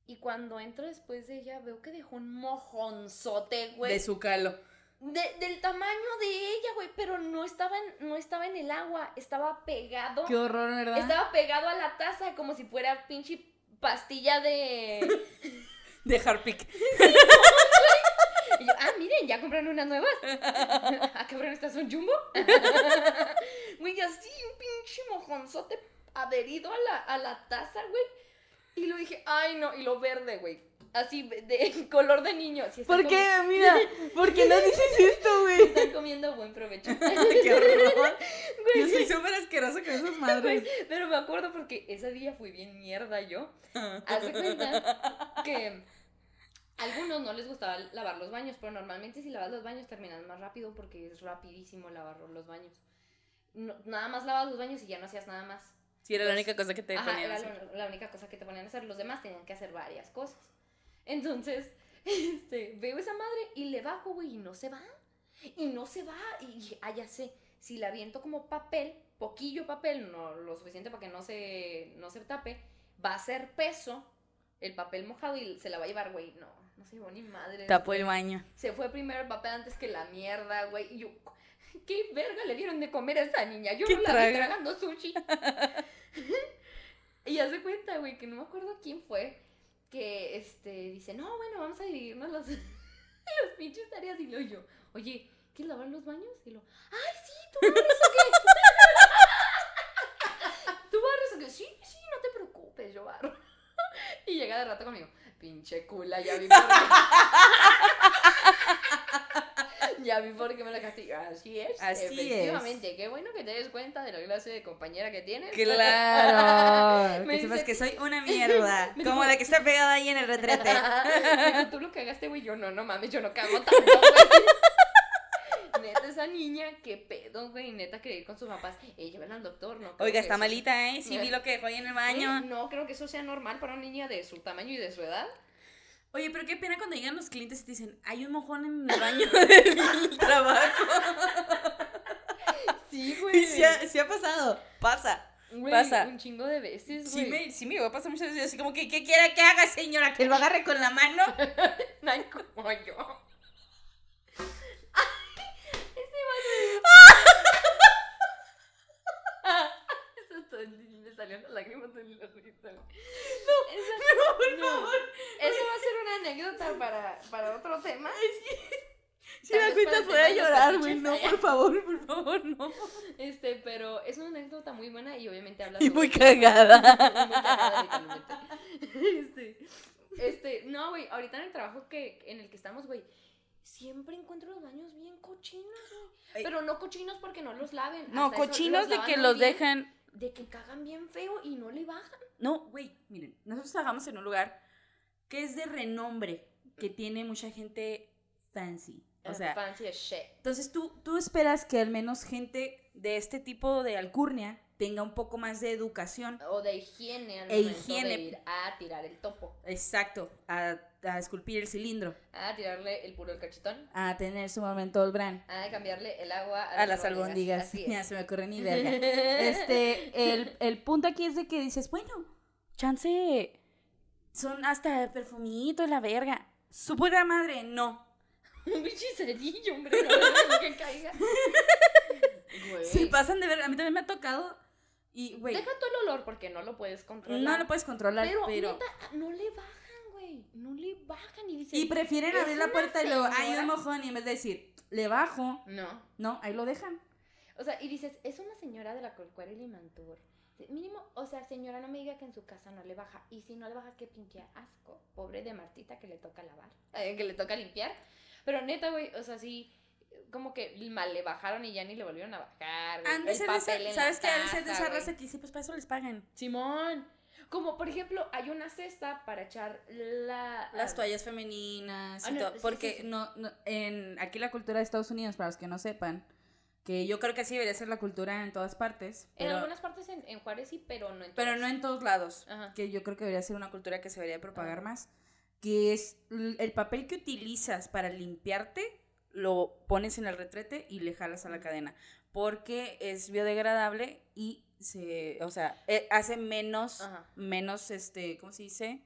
Y cuando entro después de ella, veo que dejó un mojonzote, güey. De su calo. De- del tamaño de ella, güey, pero no estaba, en, no estaba en el agua, estaba pegado. Qué horror, ¿verdad? Estaba pegado a la taza como si fuera pinche pastilla de... De Harpic. Y yo, ah, miren, ya compraron unas nuevas. ah, cabrón, ¿estas son jumbo? Güey, así, un pinche mojonzote adherido a la, a la taza, güey. Y lo dije, ay, no, y lo verde, güey. Así, de color de niño. ¿Por qué? Mira, ¿por qué no dices esto, güey? Están comiendo buen provecho. Qué horror. Yo soy súper asquerosa con esas madres. Pero me acuerdo porque ese día fui bien mierda yo. Haz de cuenta que algunos no les gustaba lavar los baños, pero normalmente si lavas los baños terminas más rápido porque es rapidísimo lavar los baños. No- nada más lavas los baños y ya no hacías nada más. Sí, era la única cosa que te Ajá, ponían era así. la, la única cosa que te ponían a hacer. Los demás tenían que hacer varias cosas. Entonces, este, veo esa madre y le bajo, güey, y no se va. Y no se va. Y dije, ah, ya sé. Si la aviento como papel, poquillo papel, no lo suficiente para que no se, no se tape, va a ser peso el papel mojado y se la va a llevar, güey. No, no se llevó ni madre. Tapó el baño. Se fue primero el papel antes que la mierda, güey. Y yo, ¿Qué verga le dieron de comer a esa niña? Yo ¿Qué no la traga? vi tragando sushi. y hace cuenta, güey, que no me acuerdo quién fue, que este dice, no, bueno, vamos a dividirnos los, los pinches tareas. Y luego yo, oye, ¿quieres lavar los baños? Y lo, ay, sí, ¿tú barres o qué? ¿Tú barres o qué? Sí, sí, no te preocupes, yo barro. y llega de rato conmigo, pinche cula, ya vi por qué. Ya vi por qué me la castigo. Así es. Así es. efectivamente. Qué bueno que te des cuenta de la clase de compañera que tienes. Claro, Me que sepas que soy una mierda, como dijo- la que está pegada ahí en el retrete. Dijo, tú lo cagaste, güey. Yo no, no mames, yo no cago tanto, güey. Neta, esa niña, qué pedo, güey. Neta, quería ir con sus papás. Eh, llévenla al doctor, ¿no? Oiga, está malita, ¿eh? Sí vi lo que dejó ahí en el Eh, baño. No creo que eso sea normal para una niña de su tamaño y de su edad. Oye, pero qué pena cuando llegan los clientes y te dicen, hay un mojón en el baño del trabajo. Sí, Y sí ha, sí ha pasado, pasa. Güey, pasa. Un chingo de veces, Sí güey. me, sí me va a pasar muchas veces así como que, ¿qué quiere que haga, señora? Que lo agarre con la mano. Ay, como yo. Ese va Eso es todo, me salieron las lágrimas del ojito. No, No, por favor. Eso va a ser una anécdota para, para otro tema. Si Tal me vez cuentas voy a llorar, güey. No, por favor, por favor, no. Este, pero es una anécdota muy buena y obviamente habla Y muy cagada. muy cagada, literalmente. Este, este, no, güey, ahorita en el trabajo que, en el que estamos, güey, siempre encuentro los baños bien cochinos, güey. Pero no cochinos porque no los laven. No, hasta eso, cochinos de que los bien, dejan. De que cagan bien feo y no le bajan. No, güey, miren, nosotros trabajamos en un lugar que es de renombre, que tiene mucha gente fancy. O sea, fancy as shit. entonces tú, tú esperas que al menos gente de este tipo de alcurnia tenga un poco más de educación. O de higiene al E momento higiene. de ir a tirar el topo. Exacto, a, a esculpir el cilindro, A tirarle el puro el cachetón. a tener su momento el bran. A cambiarle el agua A las albóndigas. Así Ya se me ocurre ni verga. Este, el, el punto aquí es de que dices, bueno, chance, son hasta perfumito y la verga. Su puta madre, no. Un bicho cerillo, hombre, no que caiga. Güey. Se pasan de verga. A mí también me ha tocado. Y, güey, Deja tú el olor porque no lo puedes controlar. no lo puedes controlar, pero, pero. neta, no le bajan, güey. No le bajan y dicen. y prefieren "Es abrir la puerta y luego hay señora". un mojón y en vez de decir, le bajo, No. no, ahí lo dejan. O sea, y dices, es una señora de la Corcuera y Limantur. Mínimo, o sea, señora, no me diga que en su casa no le baja. Y si no le baja, qué pinche asco. Pobre de Martita que le toca lavar, eh, que le toca limpiar. Pero neta, güey, o sea, sí, como que mal le bajaron y ya ni le volvieron a bajar. güey. De El ser de papel esa- ¿Sabes qué? Han de esa raza que sí, pues para eso les pagan. Simón. Como por ejemplo, hay una cesta para echar la. Las toallas femeninas y Ah, no, todo. sí, sí, Porque sí. No, no- en aquí la cultura de Estados Unidos, para los que no sepan, que yo creo que así debería ser la cultura en todas partes. En Pero, algunas partes en, en Juárez sí, pero no en pero todas. no en todos lados. Ajá. Que yo creo que debería ser una cultura que se debería propagar Ajá. más. Que es el papel que utilizas para limpiarte, lo pones en el retrete y le jalas a la cadena. Porque es biodegradable y se, o sea, eh, hace menos, Ajá. menos, este, ¿cómo se dice?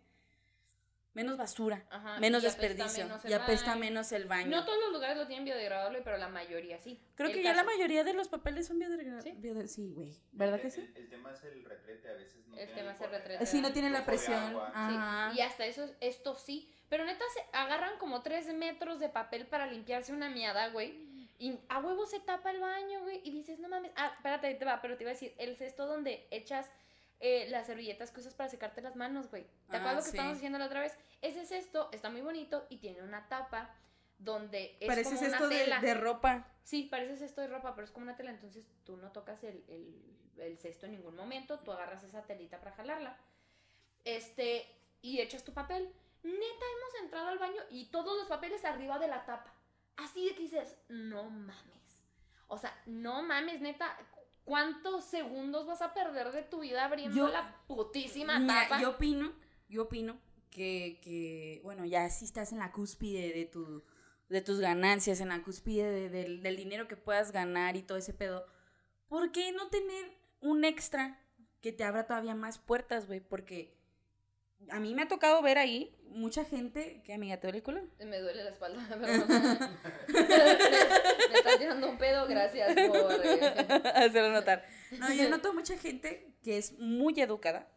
Menos basura, Ajá, menos y desperdicio. menos y apesta baño. menos el baño. No todos los lugares lo tienen biodegradable, pero la mayoría sí. Creo El que ya la mayoría de los papeles son biodegradables. ¿Sí? Sí, güey. ¿Verdad El- que sí? El, el tema es el retrete, a veces no El tiene tema es el retrete. Sí, no tiene la presión. Sí, Ajá. Y hasta eso, esto sí. Pero neta, se agarran como tres metros de papel para limpiarse una miada, güey. Y a huevo se tapa el baño, güey. Y dices, no mames. Ah, espérate, ahí te va. Pero te iba a decir, el cesto donde echas eh, las servilletas que usas para secarte las manos, güey. ¿Te Ah, acuerdas lo que sí. estábamos diciendo la otra vez? Ese cesto está muy bonito y tiene una tapa donde es Pareces como una esto de, tela. de ropa. Sí, parece cesto de ropa, pero es como una tela, entonces tú no tocas el, el- el cesto en ningún momento, tú agarras esa telita para jalarla, este, y echas tu papel. Neta, hemos entrado al baño y todos los papeles arriba de la tapa. Así de que dices, no mames. O sea, no mames, neta, ¿cuántos segundos vas a perder de tu vida abriendo Yo- la putísima Mira, tapa? yo opino, yo opino que, que, bueno, ya si estás en la cúspide de tu de tus ganancias, en la cúspide de- del, del dinero que puedas ganar y todo ese pedo, ¿por qué no tener un extra que te abra todavía más puertas, güey? Porque, a mí me ha tocado ver ahí mucha gente. ¿Qué amiga? ¿Te duele el culo? Me duele la espalda, pero me está tirando un pedo, gracias por... eh, Hacerlo notar. No, yo noto mucha gente que es muy educada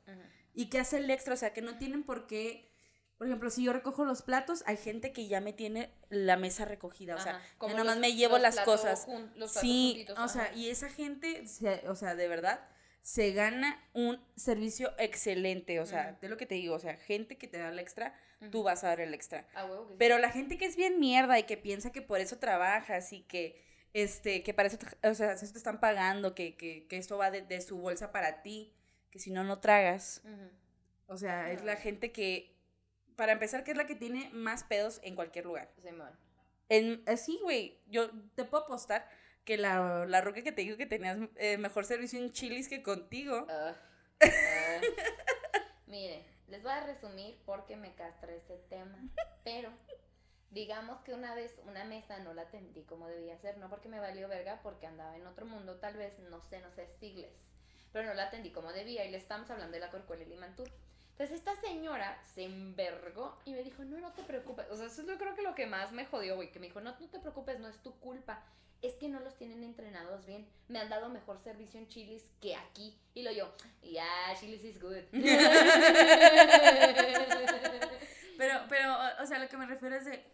y que hace el extra, o sea, que no tienen por qué. Por ejemplo, si yo recojo los platos, hay gente que ya me tiene la mesa recogida, o sea, como nomás los- me llevo las cosas. jun- los platos Sí, juntitos, o sea, y esa gente, se- o sea, de verdad, se gana un servicio excelente, o sea, de lo que te digo, o sea, gente que te da el extra, tú vas a dar el extra. Huevo. Pero la gente que es bien mierda y que piensa que por eso trabajas y que, este, que para eso, te- o sea, eso te están pagando, que, que, que esto va de, de su bolsa para ti, que si no, no tragas. O sea, es la Ah. gente que, para empezar, que es la que tiene más pedos en cualquier lugar. En, así, güey, yo te puedo apostar que la, la roca que te dijo que tenías eh, mejor servicio en chilis que contigo. Ah, ah. Miren, les voy a resumir porque me castra este tema. Pero, digamos que una vez una mesa no la atendí como debía ser, no porque me valió verga, porque andaba en otro mundo, tal vez, no sé, no sé, sigles. Pero no la atendí como debía y le estamos hablando de la Corcuela y Limantur. Entonces esta señora se envergó y me dijo, no, no te preocupes. O sea, eso es yo creo que lo que más me jodió, güey, que me dijo, no, no te preocupes, no es tu culpa. Es que no los tienen entrenados bien. Me han dado mejor servicio en Chilis que aquí. Y lo yo, ya, Chilis is good. Pero, pero, o sea, lo que me refiero es de.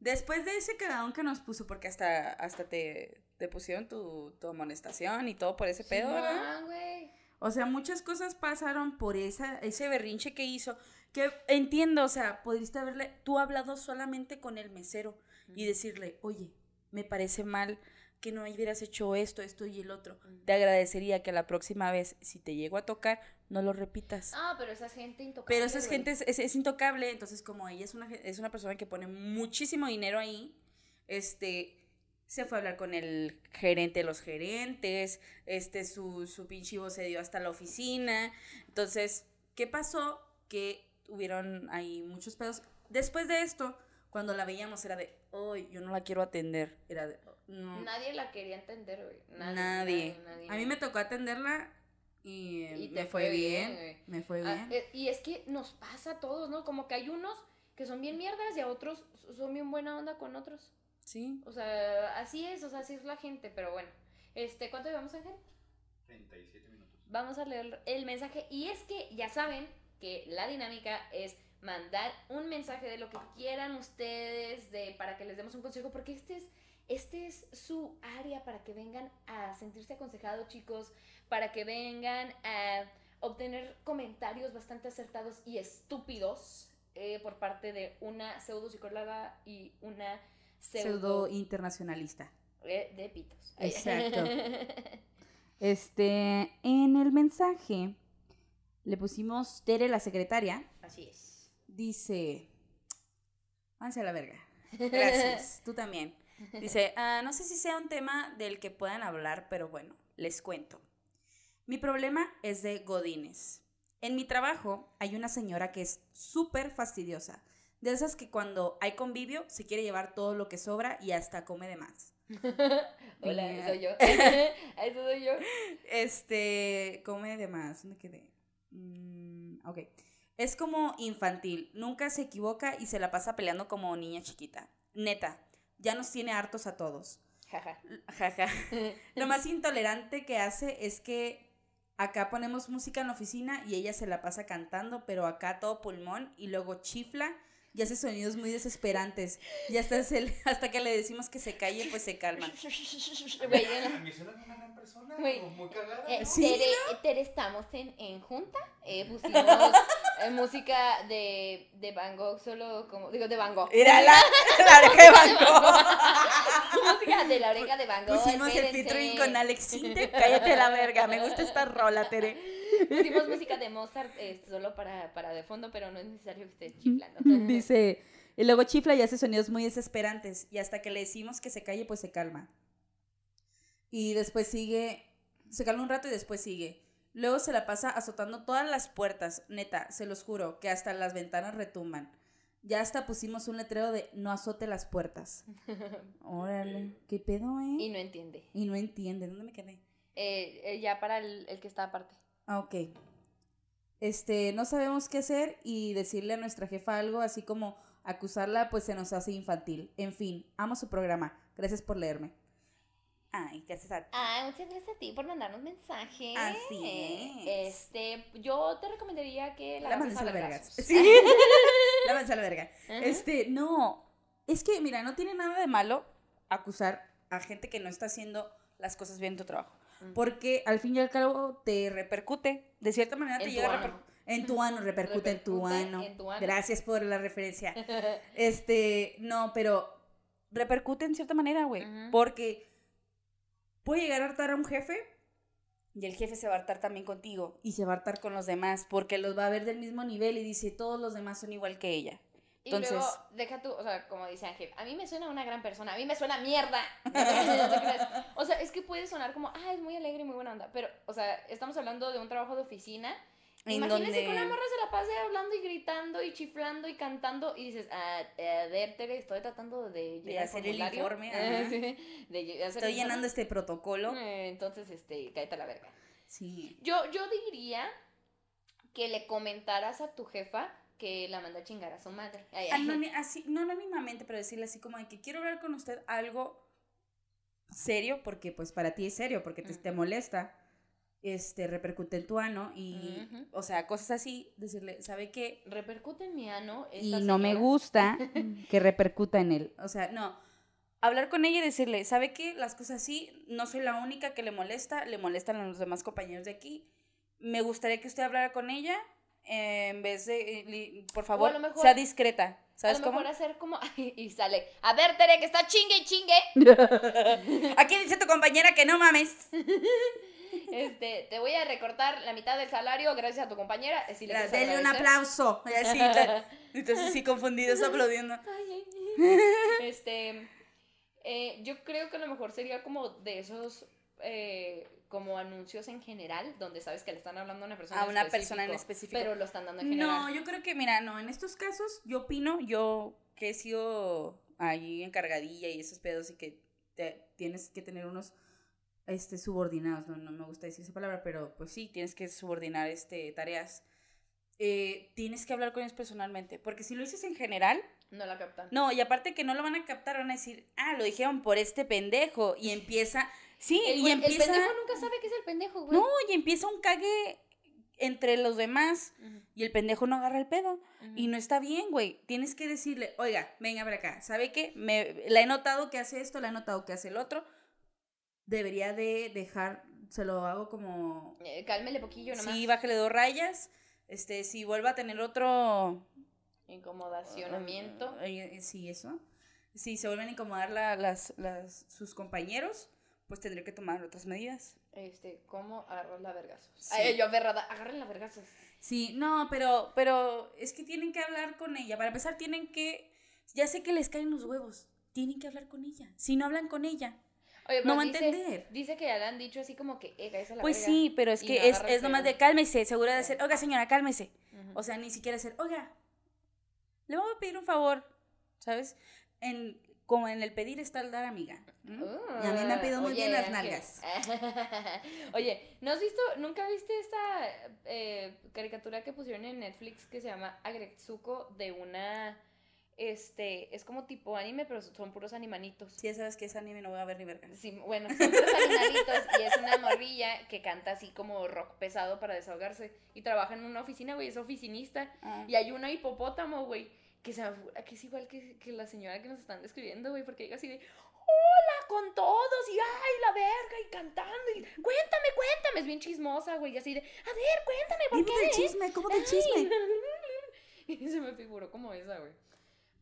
Después de ese cagadón que nos puso, porque hasta, hasta te, te pusieron tu, tu amonestación y todo por ese pedo, ¿verdad? Güey. O sea, muchas cosas pasaron por esa, ese berrinche que hizo. Que entiendo, o sea, podrías haberle tú hablado solamente con el mesero y decirle, oye, me parece mal que no hubieras hecho esto, esto y el otro. Te agradecería que la próxima vez, si te llego a tocar, no lo repitas. Ah, pero esa es gente intocable. Pero esa güey. gente es, es- es intocable, entonces como ella es una, es una persona que pone muchísimo dinero ahí, este, se fue a hablar con el gerente de los gerentes, este, su, su pinche se dio hasta la oficina. Entonces, ¿qué pasó? Que hubieron ahí muchos pedos. Después de esto, cuando la veíamos era de, hoy yo no la quiero atender. Era de, "Oh, no, Nadie la quería entender, güey. Nadie. nadie. nadie, A mí me tocó atenderla y, eh, Y me te fue fue bien, bien, me fue Ah, bien. eh, y es que nos pasa a todos, ¿no? Como que hay unos que son bien mierdas y a otros son bien buena onda con otros. Sí. O sea, así es, o sea, así es la gente, pero bueno. Este, ¿cuánto llevamos, Ángel? 37 minutos. Vamos a leer el mensaje. Y es que ya saben que la dinámica es mandar un mensaje de lo que quieran ustedes, de para que les demos un consejo, porque este es, este es su área para que vengan a sentirse aconsejados, chicos, para que vengan a obtener comentarios bastante acertados y estúpidos eh, por parte de una pseudo psicóloga y una Pseudo pseudo, internacionalista. eh, de pitos. Exacto. Este, en el mensaje le pusimos Tere, la secretaria, Así es. dice, váyanse a la verga. Gracias, tú también. Dice, "Ah, no sé si sea un tema del que puedan hablar, pero bueno, les cuento. Mi problema es de Godines. En mi trabajo hay una señora que es súper fastidiosa. De esas que cuando hay convivio se quiere llevar todo lo que sobra y hasta come de más. Hola, Bien. soy yo. Eso soy yo. Este, come de más. ¿Dónde quedé? Mm, ok. Es como infantil. Nunca se equivoca y se la pasa peleando como niña chiquita. Neta, ya nos tiene hartos a todos. Jaja. Jaja. Lo más intolerante que hace es que acá ponemos música en la oficina y ella se la pasa cantando, pero acá todo pulmón y luego chifla y hace sonidos muy desesperantes. Y hasta, se- hasta que le decimos que se calle, pues se calma. Güey, una gran persona, Güey, como muy cagada. Eh. Sí, Tere, Tere, estamos en, en junta. Eh, pusimos eh, música de, de Van Gogh, solo como. Digo, de Van Gogh. Era la, la oreja de banco. música de la oreja de Van Gogh. Pusimos el featuring con Alex Sinte. Cállate la verga. Me gusta esta rola, Tere. Pusimos música de Mozart eh, solo para, para de fondo, pero no es necesario que esté chiflando. Dice, y luego chifla y hace sonidos muy desesperantes. Y hasta que le decimos que se calle, pues se calma. Y después sigue, se calma un rato y después sigue. Luego se la pasa azotando todas las puertas, neta, se los juro, que hasta las ventanas retumban. Ya hasta pusimos un letrero de no azote las puertas. Órale, ¿qué pedo, eh? y no entiende. Y no entiende, ¿dónde me quedé? Eh, eh, ya para el, el que está aparte. Ah, ok. este, no sabemos qué hacer y decirle a nuestra jefa algo así como acusarla, pues se nos hace infantil. En fin, amo su programa. Gracias por leerme. Ay, gracias a Ay, muchas gracias a ti por mandarnos mensajes. Así es. Este, yo te recomendaría que la, La mandes a la verga. Sí. la mandes a la verga. Este, no. Es que, mira, no tiene nada de malo acusar a gente que no está haciendo las cosas bien en tu trabajo. Porque al fin y al cabo te repercute. De cierta manera te En tu llega ano. En tu ano, repercute en tu ano. en tu ano. Gracias por la referencia. Este, no, pero repercute en cierta manera, güey. Porque puede llegar a hartar a un jefe y el jefe se va a hartar también contigo y se va a hartar con los demás porque los va a ver del mismo nivel y dice, todos los demás son igual que ella. Y luego, deja tú, o sea, como dice Ángel, a mí me suena una gran persona, a mí me suena mierda. No te-. O sea, es que puede sonar como, ah, es muy alegre y muy buena onda, pero, o sea, estamos hablando de un trabajo de oficina. En Imagínense donde- que una morra se la pase hablando y gritando y chiflando y cantando y dices, ah, a ver, Tere, estoy tratando de, llenar hacer el formulario". informe, Eh, sí, de hacer Estoy el llenando informe. este protocolo. Eh, Entonces, este, cállate a la verga. Sí. Yo, yo diría que le comentaras a tu jefa que la manda a chingar a su madre. Ay, ay. Así, no anónimamente, pero decirle así como de que quiero hablar con usted algo serio, porque pues para ti es serio, porque te, Ujú. te molesta, este, repercute en tu ano y, Ujú. o sea, cosas así, decirle, ¿sabe qué? repercute en mi ano. Y esta no me señora. gusta que repercuta en él. O sea, no. Hablar con ella y decirle, ¿sabe qué? Las cosas así, no soy la única que le molesta, le molestan a los demás compañeros de aquí. Me gustaría que usted hablara con ella en vez de, eh, por favor, lo mejor- sea discreta. A ¿Sabes lo cómo? mejor hacer como. y sale. A ver, Tere, que está chingue y chingue. Aquí dice tu compañera que no mames. Este, te voy a recortar la mitad del salario gracias a tu compañera. Si le quieres Denle un aplauso. Y así, la- entonces sí, confundidos aplaudiendo. Ay, ay, ay. este. eh, yo creo que a lo mejor sería como de esos. eh, como anuncios en general, donde sabes que le están hablando a una persona A una persona en específico. Pero lo están dando en general. No, yo creo que, mira, no, en estos casos yo opino, yo que he sido ahí encargadilla y esos pedos y que te- tienes que tener unos este subordinados, no, no me gusta decir esa palabra, pero pues sí, tienes que subordinar este tareas. Eh, tienes que hablar con ellos personalmente, porque si lo dices en general, No la captan. no, y aparte que no lo van a captar, van a decir, ah, lo dijeron por este pendejo, y empieza, sí, El, y güey- el empieza, pendejo nunca sabe que es el pendejo, güey. no, y empieza un cague entre los demás, y el pendejo no agarra el pedo. Y no está bien, güey. Tienes que decirle, oiga, venga para acá. ¿Sabe qué? Me, la he notado que hace esto, la he notado que hace el otro. Debería de dejar, se lo hago como... Eh, cálmele poquillo nomás. Sí, bájale dos rayas. Este, si vuelva a tener otro... Incomodacionamiento. eh, sí, eso. Si se vuelven a incomodar la- las, las, sus compañeros, pues tendré que tomar otras medidas. Este, ¿cómo agarrar la vergazos? Sí. Ay, yo agarren la vergazos. Sí, no, pero, pero es que tienen que hablar con ella. Para empezar, tienen que. Ya sé que les caen los huevos. Tienen que hablar con ella. Si no hablan con ella, Oye, no pero va a entender. dice que ya le han dicho así como que, eh, cállese a la Pues verga. sí, pero es que es, es nomás de cálmese, segura de ser, oiga señora, cálmese. O sea, ni siquiera decir, oiga, le voy a pedir un favor, ¿sabes? En, como en el pedir está el dar, amiga. ¿M? y a mí me ha pedido muy Oye, bien las nalgas. Oye, ¿no has visto, nunca viste esta eh, caricatura que pusieron en Netflix que se llama Agretsuko de una, este, es como tipo anime, pero son puros animanitos. Si ya sabes que es anime, no voy a ver ni verga. Sí, bueno, son puros animalitos y es una morrilla que canta así como rock pesado para desahogarse y trabaja en una oficina, güey, es oficinista. Ah. Y hay una hipopótamo, güey, que se que es igual que, que la señora que nos están describiendo, güey, porque llega así de, hola con todos, y ay, la verga, y cantando, y cuéntame, cuéntame, es bien chismosa, güey, y así de, a ver, cuéntame, ¿por Dime qué? del chisme, ¿cómo Ay, chisme? Y se me figuró como esa, güey.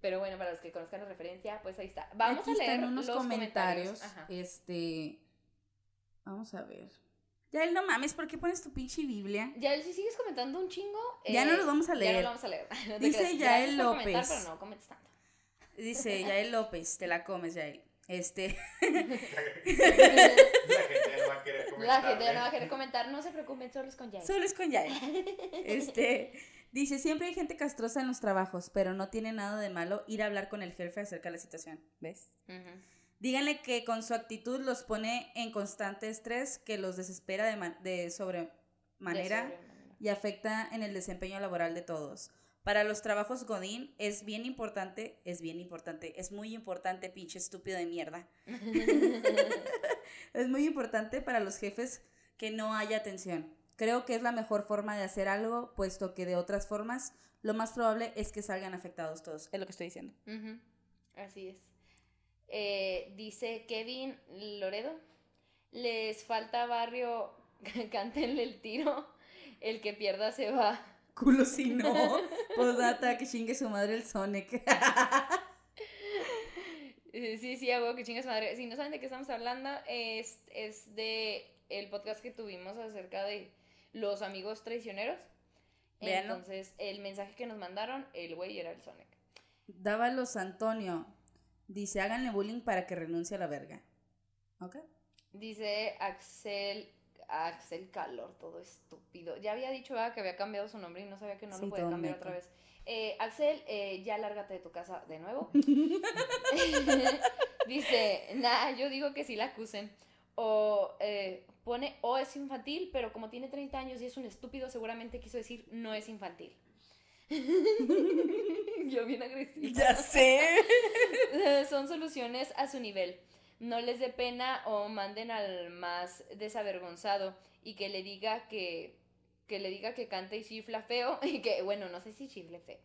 Pero bueno, para los que conozcan la referencia, pues ahí está. Vamos Aquí a leer están unos los comentarios. Ajá. Este. Vamos a ver. Ya él no mames, ¿por qué pones tu pinche Biblia? Ya, si sigues comentando un chingo. Ya no los vamos a Ya no leer. lo vamos a leer. No te Dice. Yael por comentar, López. pero no comentes tanto. Dice Yael López, te la comes, Yael. Este. La gente ya no va a querer La comentar. gente ya no va a querer comentar, no se preocupen, solo es con Yael. Solo es con Yael. Este. Dice, siempre hay gente castrosa en los trabajos, pero no tiene nada de malo ir a hablar con el jefe acerca de la situación. ¿Ves? Díganle que con su actitud los pone en constante estrés, que los desespera de, man- de sobremanera De sobremanera. y afecta en el desempeño laboral de todos. Para los trabajos Godín es bien importante, es bien importante, es muy importante, pinche estúpido de mierda. es muy importante para los jefes que no haya atención. Creo que es la mejor forma de hacer algo, puesto que de otras formas lo más probable es que salgan afectados todos. Es lo que estoy diciendo. Así es. Eh, dice Kevin Loredo. Les falta barrio. Cántenle el tiro. El que pierda se va. Culo si no. Posdata, que chingue su madre el Sonic. Eh, Sí, sí, hago que chingas madre. Si no saben de qué estamos hablando, es, es de el podcast que tuvimos acerca de los amigos traicioneros. Véanlo. Entonces, el mensaje que nos mandaron, el güey era el Sonic. Dávalos Antonio. Dice, háganle bullying para que renuncie a la verga. ¿Ok? Dice Axel. Axel Calor, todo estúpido. Ya había dicho que había cambiado su nombre y no sabía que no Sí, lo podía todo cambiar otra vez. Eh, Axel, eh, ya lárgate de tu casa de nuevo. Dice, nah, yo digo que sí la acusen. O eh, pone, o es infantil, pero como tiene 30 años y es un estúpido, seguramente quiso decir no es infantil. yo bien agresiva. sé. Son soluciones a su nivel. No les dé pena o manden al más desavergonzado y que le diga que que le diga que canta y chifla feo y que bueno, no sé si chifle feo.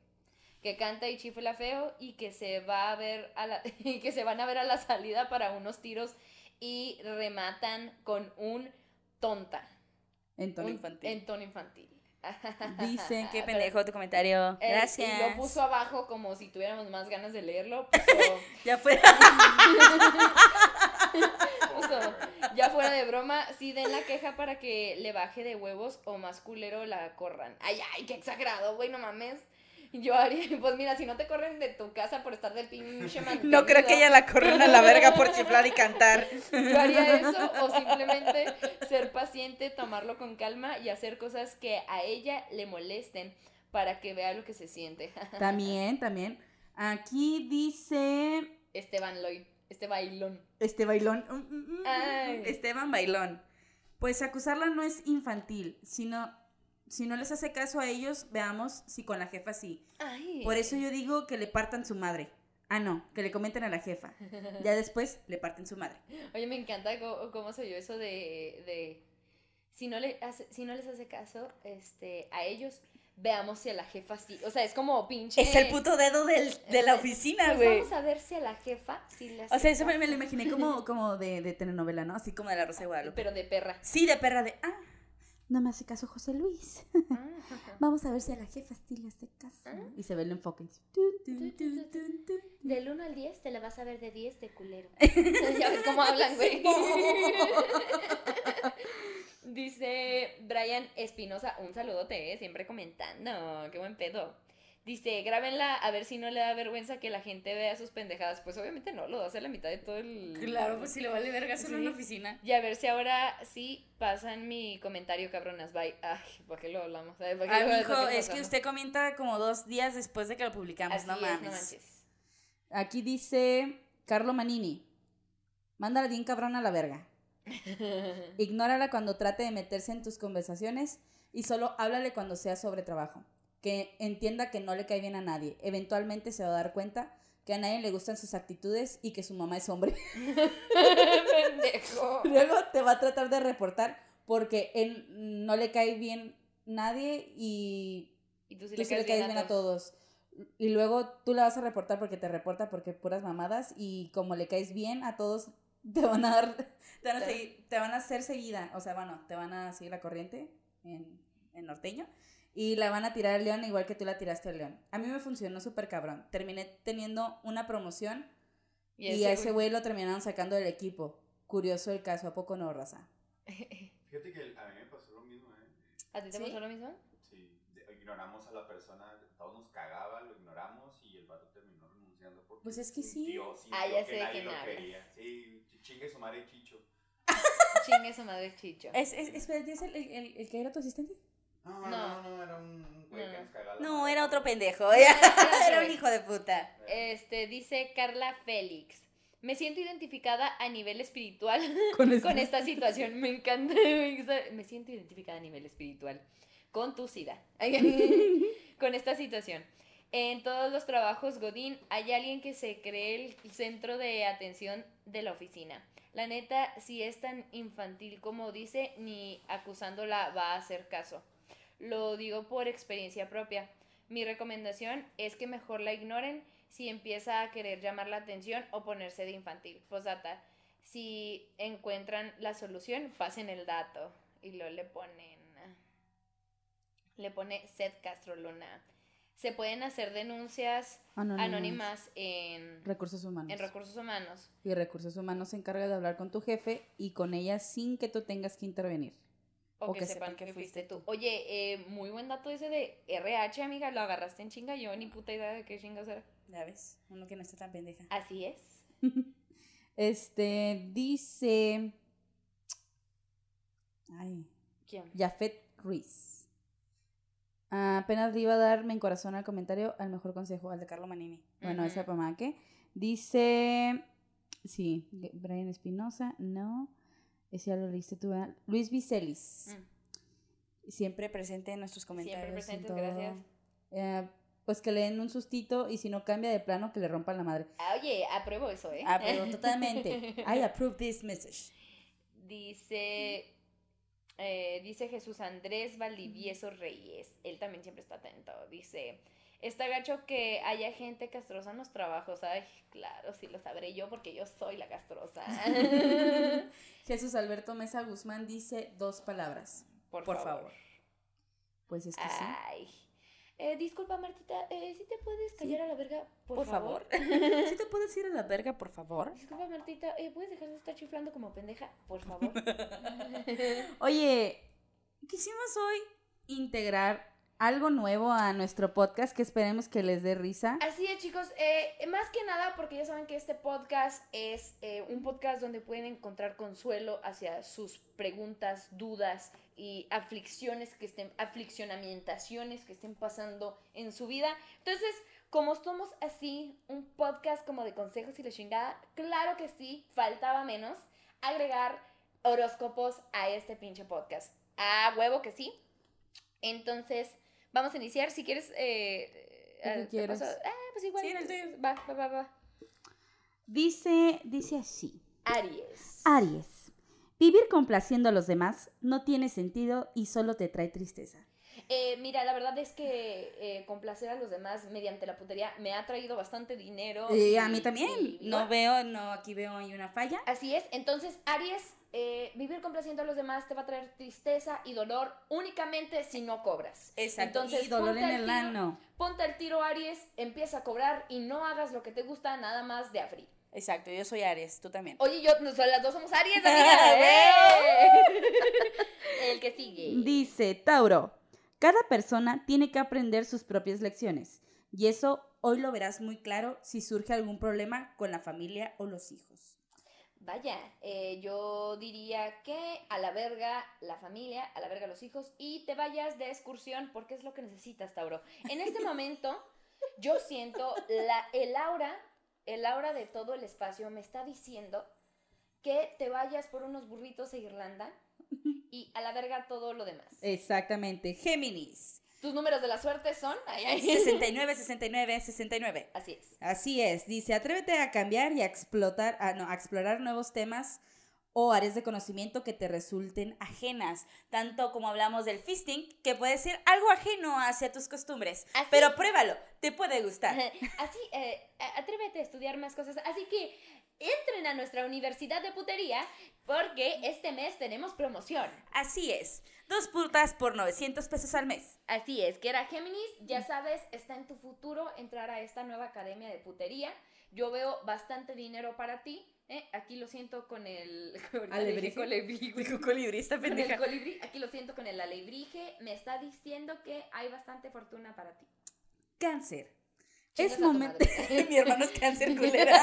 Que canta y chifla feo y que se va a ver a la y que se van a ver a la salida para unos tiros y rematan con un tonta. En tono Un- infantil. En tono infantil. Dicen, qué Pero- pendejo tu comentario. Eh, Gracias. Y lo puso abajo como si tuviéramos más ganas de leerlo. Puso, Ya fue. puso, ya fuera de broma, sí den la queja para que le baje de huevos o más culero la corran. Ay, ay, qué exagerado, güey, no mames. Yo haría, pues mira, si no te corren de tu casa por estar de pinche No creo que ella la corren a la verga por chiflar y cantar. Yo haría eso o simplemente ser paciente, tomarlo con calma y hacer cosas que a ella le molesten para que vea lo que se siente. También, también. Aquí dice Esteban Loy, este bailón. este bailón. mm, mm, mm, Ay. Esteban Bailón. Pues acusarla no es infantil, sino si no les hace caso a ellos, veamos si con la jefa sí. Ay. Por eso yo digo que le partan su madre. Ah, no, que le comenten a la jefa. Ya después le parten su madre. Oye, me encanta cómo, cómo se oyó eso de, de si no le hace, si no les hace caso este a ellos, veamos si a la jefa sí. O sea, es como pinche Es el puto dedo del- de la oficina, Pues güey. vamos a ver si a la jefa sí le hace O sea, eso me, me lo imaginé como, como de, de telenovela, ¿no? Así como de la Rosa de Guadalupe. Pero de perra. Sí, de perra de, ah, no me hace caso José Luis. Vamos a ver si a la jefa sí le hace caso. Ah. Y se ve el enfoque. Del 1 al 10 te la vas a ver de 10 de culero. ya ves cómo hablan, güey. Dice Brian Espinosa, un saludote, eh, siempre comentando, qué buen pedo. Dice, grábenla a ver si no le da vergüenza que la gente vea sus pendejadas. Pues obviamente no, lo va a hacer la mitad de todo el... Claro, pues si le vale vergas en Sí. una oficina. Y a ver si ahora sí pasan mi comentario, cabronas. Bye. Ay, ¿por qué lo hablamos? Ay, ¿por qué Ah, lo- es que usted comenta como dos días después de que lo publicamos, Así no es, mames. no manches. Aquí dice Carlo Manini. Mándala bien cabrón a la verga. Ignórala cuando trate de meterse en tus conversaciones y solo háblale cuando sea sobre trabajo. Que entienda que no le cae bien a nadie. Eventualmente se va a dar cuenta que a nadie le gustan sus actitudes y que su mamá es hombre. Pendejo. Luego te va a tratar de reportar porque él no le cae bien nadie y Y tú sí tú le sí le caes caes bien a todos. Y luego tú la vas a reportar porque te reporta porque puras mamadas y como le caes bien a todos, te van a dar, te van a, seguir- te van a hacer seguida, o sea, bueno, te van a seguir la corriente en, en norteño y la van a tirar al león igual que tú la tiraste al león. A mí me funcionó súper cabrón. Terminé teniendo una promoción y, a ese güey lo terminaron sacando del equipo. Curioso el caso, ¿a poco no, raza? Fíjate que a mí me pasó lo mismo, ¿eh? ¿A ti te ¿Sí? pasó lo mismo? Sí, de- ignoramos a la persona, todos nos cagaba, lo ignoramos y el vato terminó renunciando porque Pues es que sí. Ah, ya sé que nadie lo hablas. quería. Sí, ch- chingue su madre Chicho. Chingue su madre chicho. ¿Es, es, espérate, ¿es el, el, el- el que era tu asistente? No, No. no, no, era un güey No. que nos cagaba. la No, madre. era otro pendejo. Era Era un hijo de puta. Este, dice Carla Félix. Me siento identificada a nivel espiritual Con, con esta situación. Me encanta. Me siento identificada a nivel espiritual. con tu SIDA, con esta situación. En todos los trabajos Godín hay alguien que se cree el centro de atención de la oficina. La neta, si es tan infantil como dice, ni acusándola va a hacer caso. Lo digo por experiencia propia. Mi recomendación es que mejor la ignoren si empieza a querer llamar la atención o ponerse de infantil. Posdata, si encuentran la solución, pasen el dato. Y luego le ponen. Le pone Seth Castro Luna. Se pueden hacer denuncias Anónimas. anónimas en, Recursos humanos. en recursos humanos. y recursos humanos se encarga de hablar con tu jefe y con ella sin que tú tengas que intervenir. O, que, sepan que fuiste tú. Oye, eh, muy buen dato ese de RH, amiga. Lo agarraste en chinga. Yo ni puta idea de qué chingas era. Ya ves, uno que no está tan pendeja. Así es. Este dice. Ay, ¿Quién? Jafet Ruiz. Ah, apenas le iba a darme en corazón al comentario al mejor consejo, al de Carlo Manini. Bueno, Ujú. esa pamaque. Dice. Sí, Brian Espinosa, no. Ese ya lo leíste tú, ¿verdad? Luis Vicelis. Mm. Siempre presente en nuestros comentarios. en presentes, todo. gracias. Eh, pues que le den un sustito y si no cambia de plano, que le rompan la madre. Ah, Oye, apruebo eso, ¿eh? Pero totalmente. I approve this message. Dice. eh, dice Jesús Andrés Valdivieso Reyes. Él también siempre está atento. Dice. Está gacho que haya gente castrosa en los trabajos. Ay, claro, sí lo sabré yo porque yo soy la castrosa. Jesús Alberto Mesa Guzmán dice dos palabras. Por, Por favor. favor. Pues es que sí. Ay. Eh, disculpa, Martita, eh, ¿sí te puedes callar a la verga? Por, Por favor. favor. ¿Sí te puedes ir a la verga, por favor? Disculpa, Martita, eh, ¿puedes dejar de estar chiflando como pendeja? Por favor. Oye, quisimos hoy integrar algo nuevo a nuestro podcast que esperemos que les dé risa. Así es, chicos. eh, más que nada, porque ya saben que este podcast es eh, un podcast donde pueden encontrar consuelo hacia sus preguntas, dudas y aflicciones que estén, afliccionamientaciones que estén pasando en su vida. Entonces, como somos así, un podcast como de consejos y la chingada, claro que sí, faltaba menos agregar horóscopos a este pinche podcast. A huevo que sí. Entonces, vamos a iniciar. Si quieres. Eh, ¿Tú qué eh, te quieres? paso- Ah, pues igual. Sí, en el tuyo. Va, va, va, va. Dice, dice así. Aries. Aries. Vivir complaciendo a los demás no tiene sentido y solo te trae tristeza. Eh, mira, la verdad es que eh, complacer a los demás mediante la putería me ha traído bastante dinero. Eh, y- a mí también. y No vigor. veo, no, aquí veo ahí una falla. Así es. Entonces, Aries, eh, vivir complaciendo a los demás te va a traer tristeza y dolor únicamente si no cobras. Entonces, y dolor en el ano. Ponte al tiro, Aries, empieza a cobrar y no hagas lo que te gusta nada más de afri. Exacto, yo soy Aries, tú también. Oye, yo, nos- las dos somos Aries, amiga. El que sigue. Dice Tauro, cada persona tiene que aprender sus propias lecciones y eso hoy lo verás muy claro si surge algún problema con la familia o los hijos. Vaya, eh, yo diría que a la verga la familia, a la verga los hijos y te vayas de excursión porque es lo que necesitas, Tauro. En este momento yo siento la, el aura, el aura de todo el espacio me está diciendo que te vayas por unos burritos a Irlanda y a la verga todo lo demás. Exactamente, Géminis. Tus números de la suerte son... Ay, ay. 69, 69, 69. Así es. Así es, dice, atrévete a cambiar y a explotar, a, no, a explorar nuevos temas o áreas de conocimiento que te resulten ajenas, tanto como hablamos del fisting, que puede ser algo ajeno hacia tus costumbres, Así- pero pruébalo, te puede gustar. Así, eh, atrévete a estudiar más cosas. Así que entren a nuestra universidad de putería porque este mes tenemos promoción. Así es, dos putas por 900 pesos al mes. Así es, que era Géminis, ya sabes, está en tu futuro entrar a esta nueva academia de putería. Yo veo bastante dinero para ti. ¿eh? Aquí lo siento con el... Alebrije. colibrí, esta Con el colibrí, aquí lo siento con el alebrije. Me está diciendo que hay bastante fortuna para ti. Cáncer. Es momento. Mi hermano es cáncer culera.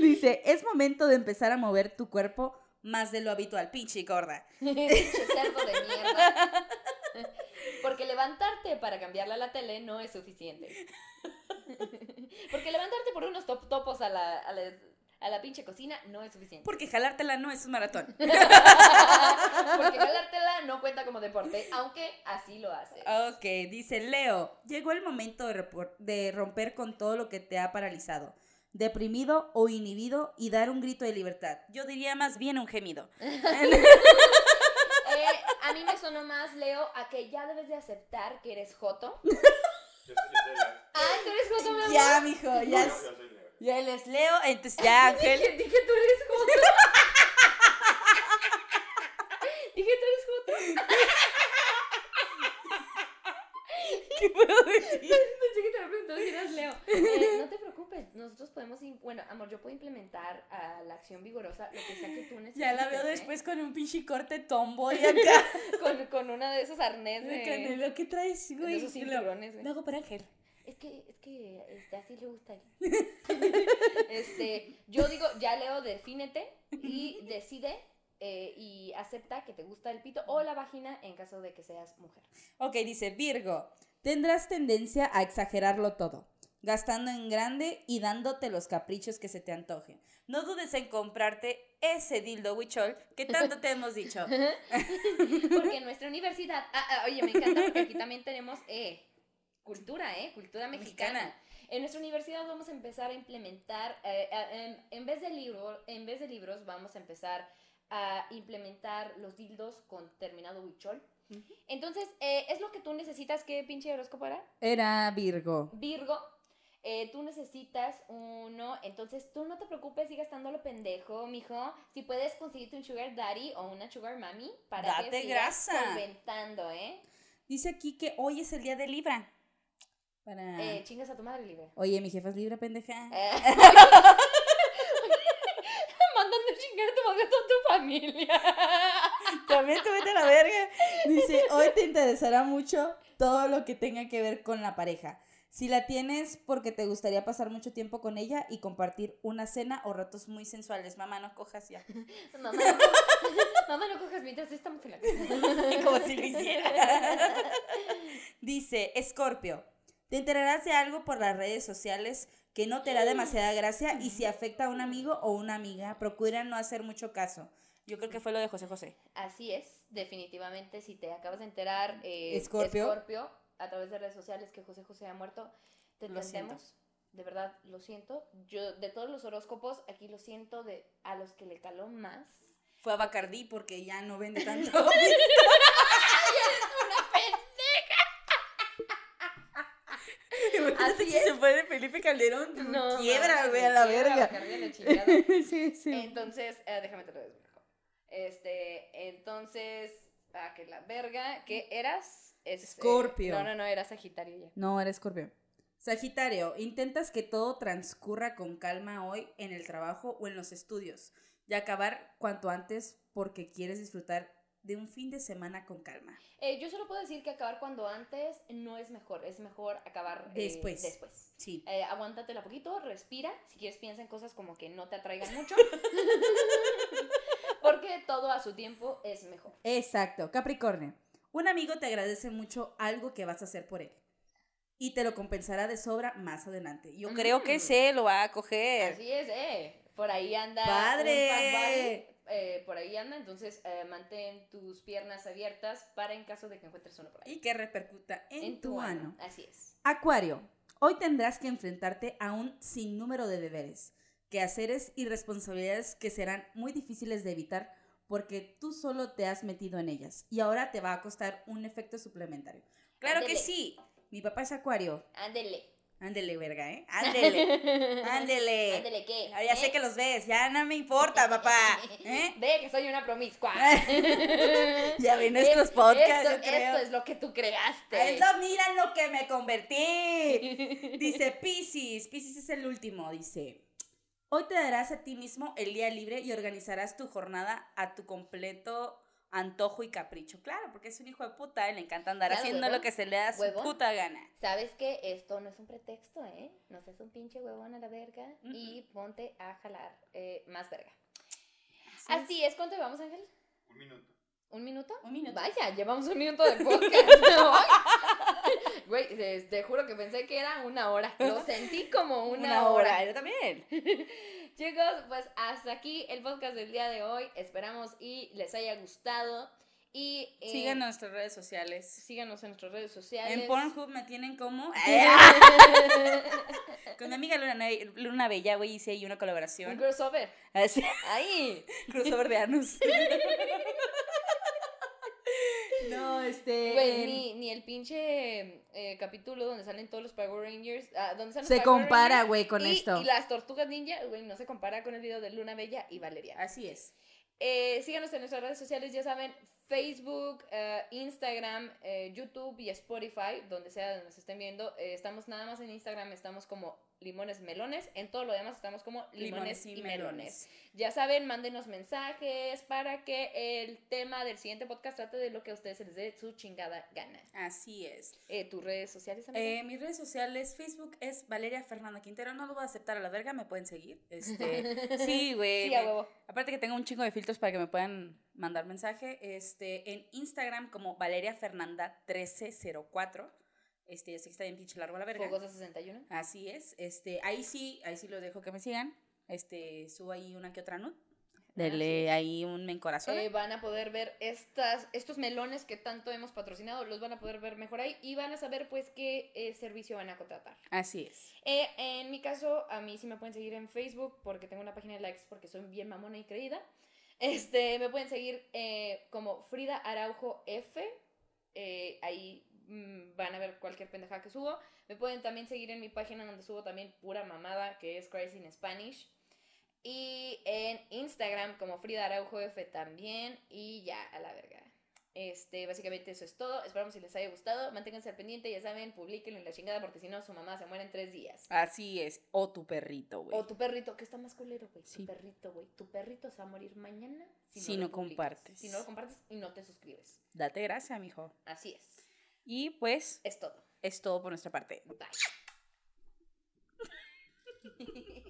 Dice, es momento de empezar a mover tu cuerpo más de lo habitual, pinche gorda. Pinche cerdo de mierda. Porque levantarte para cambiarle a la tele no es suficiente. Porque levantarte por unos top topos a la, a la, a la pinche cocina no es suficiente. Porque jalártela no es un maratón. Porque jalártela no cuenta como deporte, aunque así lo haces. Ok, dice Leo, llegó el momento de, de romper con todo lo que te ha paralizado, deprimido o inhibido y dar un grito de libertad. Yo diría más bien un gemido. Eh, a mí me sonó más, Leo, a que ya debes de aceptar que eres joto. Yo soy. Ah, tú eres joto, mi amor. ya, mijo, ya, yo es- soy Leo. ya él es Leo, entonces ya Ángel. Dije, dije, tú eres joto. dije, tú eres joto. ¿Qué puedo decir? Pensé que te había preguntado si eras Leo. Eh, no te preocupes, nosotros podemos, bueno, amor, yo puedo implementar a la acción vigorosa lo que sea que tú necesites. Ya la veo ¿eh? después con un pinche corte tomboy acá. Con, con una de esos arnés de, Canelo, ¿qué traes, de güey? esos cinturones, güey. Lo hago para Ángel. Es que, es que este, así le gusta. este, yo digo, ya Leo, defínete y decide eh, y acepta que te gusta el pito o la vagina en caso de que seas mujer. Ok, dice Virgo, tendrás tendencia a exagerarlo todo, gastando en grande y dándote los caprichos que se te antojen. No dudes en comprarte ese dildo huichol que tanto te hemos dicho. Porque en nuestra universidad, ah, ah, oye, me encanta porque aquí también tenemos eh, cultura, ¿eh? Cultura mexicana. Mexicana. En nuestra universidad vamos a empezar a implementar, eh, a- en, en vez de libro, en vez de libros, vamos a empezar a implementar los dildos con terminado huichol. Entonces, eh, es lo que tú necesitas, ¿qué pinche horóscopo era? Era Virgo. Virgo, eh, tú necesitas uno, entonces tú no te preocupes, sigue estando lo pendejo, mijo. Si puedes conseguirte un sugar daddy o una sugar mami para Date que sigas grasa. solventando, ¿eh? Dice aquí que hoy es el día de Libra. Para... Eh, chingas a tu madre, libre. Oye, mi jefa es Libra, pendeja. Eh. Mandando a chingar a tu madre a toda tu familia. También te vete a la verga. Dice, hoy te interesará mucho todo lo que tenga que ver con la pareja. Si la tienes porque te gustaría pasar mucho tiempo con ella y compartir una cena o ratos muy sensuales. Mamá, no cojas ya. Mamá, no, cojas- mamá, no cojas mientras estamos en la casa. Como si lo hiciera. Dice, Escorpio, te enterarás de algo por las redes sociales que no te hará demasiada gracia y si afecta a un amigo o una amiga, procura no hacer mucho caso. Yo creo que fue lo de José José. Así es, definitivamente, si te acabas de enterar, eh, Escorpio. Escorpio, a través de redes sociales que José José ha muerto, te Lo entendemos. De verdad, lo siento. Yo, de todos los horóscopos, aquí lo siento de a los que le caló más. Fue a Bacardí porque ya no vende tanto. Así es. se fue de Felipe Calderón. quiebra, mames, güey, a la quiebra, verga. Sí, sí. Entonces, eh, déjame te lo desbloqueo. Este, entonces, ah, que la verga, ¿qué eras? Este, Escorpio. No, no, no, era Sagitario ya. No, eres Escorpio. Sagitario, intentas que todo transcurra con calma hoy en el trabajo o en los estudios y acabar cuanto antes porque quieres disfrutar de un fin de semana con calma. Eh, yo solo puedo decir que acabar cuando antes no es mejor, es mejor acabar eh, Después. después. Sí. Eh, aguántatela poquito, respira. Si quieres, piensa en cosas como que no te atraigan mucho. Porque todo a su tiempo es mejor. Exacto, Capricornio. Un amigo te agradece mucho algo que vas a hacer por él y te lo compensará de sobra más adelante. Yo creo que Mm. se lo va a coger. Así es, eh. Por ahí anda. ¡Padre! Eh, por ahí anda, entonces eh, mantén tus piernas abiertas para en caso de que encuentres uno por ahí. Y que repercuta en, tu ano. Así es. Acuario, hoy tendrás que enfrentarte a un sinnúmero de deberes, quehaceres y responsabilidades que serán muy difíciles de evitar porque tú solo te has metido en ellas y ahora te va a costar un efecto suplementario. Claro que sí, mi papá es Acuario. Ándele. Ándele, verga, ¿eh? Ándele, ándele. Ándele, ¿qué? Ah, ya sé ¿Eh? que los ves, ya no me importa, papá. ¿Eh? Ve que soy una promiscua. Ya vi nuestros Es- podcasts, esto, yo creo. esto es lo que tú creaste. No, mira lo que me convertí. Dice Piscis, Piscis es el último, dice. Hoy te darás a ti mismo el día libre y organizarás tu jornada a tu completo antojo y capricho. Claro, porque es un hijo de puta, ¿eh? le encanta andar Claro, haciendo huevón. lo que se le da su Huevón. puta gana. ¿Sabes que Esto no es un pretexto, ¿eh? No seas un pinche huevón a la verga y ponte a jalar eh, más verga. Así es, ¿cuánto llevamos, Ángel? Un minuto. ¿Un minuto? Un minuto. Vaya, llevamos un minuto de podcast. Güey, te, te juro que pensé que era una hora. Lo sentí como una, hora. yo también. Chicos, pues hasta aquí el podcast del día de hoy. Esperamos y les haya gustado. Y eh, Sigan nuestras redes sociales. síganos en nuestras redes sociales. En Pornhub me tienen como. Con mi amiga Luna, Luna Bella, güey, hice ahí una Un colaboración. crossover. Así, Ahí. crossover de Anus. No, este. Güey, en- ni, ni el pinche eh, capítulo donde salen todos los Power Rangers. ah, donde salen los Se Power compara, güey, con y, esto. Y las tortugas ninja, güey, no se compara con el video de Luna Bella y Valeria. Así es. Eh, síganos en nuestras redes sociales, ya saben, Facebook, eh, Instagram, YouTube y Spotify, donde sea donde nos estén viendo. Estamos nada más en Instagram, estamos como limones melones. En todo lo demás estamos como limones, y, melones. Ya saben, mándenos mensajes para que el tema del siguiente podcast trate de lo que a ustedes se les dé su chingada gana. Así es. Eh, ¿Tus redes sociales? Eh, mis redes sociales, Facebook es Valeria Fernanda Quintero. No lo voy a aceptar a la verga, me pueden seguir. Este, sí, güey. sí, a huevo. Aparte que tengo un chingo de filtros para que me puedan mandar mensaje. Este, en Instagram como Valeria Fernanda 1304. Este, ya sé que está bien pinche largo la verga. Fogosa 61. Así es. Este, ahí sí, ahí sí los dejo que me sigan. Este, subo ahí una que otra nud. Dele ahí un me corazón. Eh, van a poder ver estas, estos melones que tanto hemos patrocinado, los van a poder ver mejor ahí y van a saber pues qué eh, servicio van a contratar. Así es. Eh, en mi caso, a mí sí me pueden seguir en Facebook porque tengo una página de likes porque soy bien mamona y creída. Este, me pueden seguir como Frida Araujo F. ahí van a ver cualquier pendejada que subo. Me pueden también seguir en mi página donde subo también pura mamada que es Crazy in Spanish. Y en Instagram como Frida Araujo F también. Y ya, a la verga. Este, básicamente eso es todo. Esperamos si les haya gustado. Manténganse al pendiente, ya saben, publiquen en la chingada porque si no su mamá se muere en tres días. Así es. O tu perrito, güey. O tu perrito, que está más culero, güey. Sí. Tu perrito, güey. Tu perrito se va a morir mañana Si lo no publicas. compartes. Si no lo compartes y no te suscribes. Date gracia, mijo. Así es. Y pues Es todo. es todo por nuestra parte. Bye.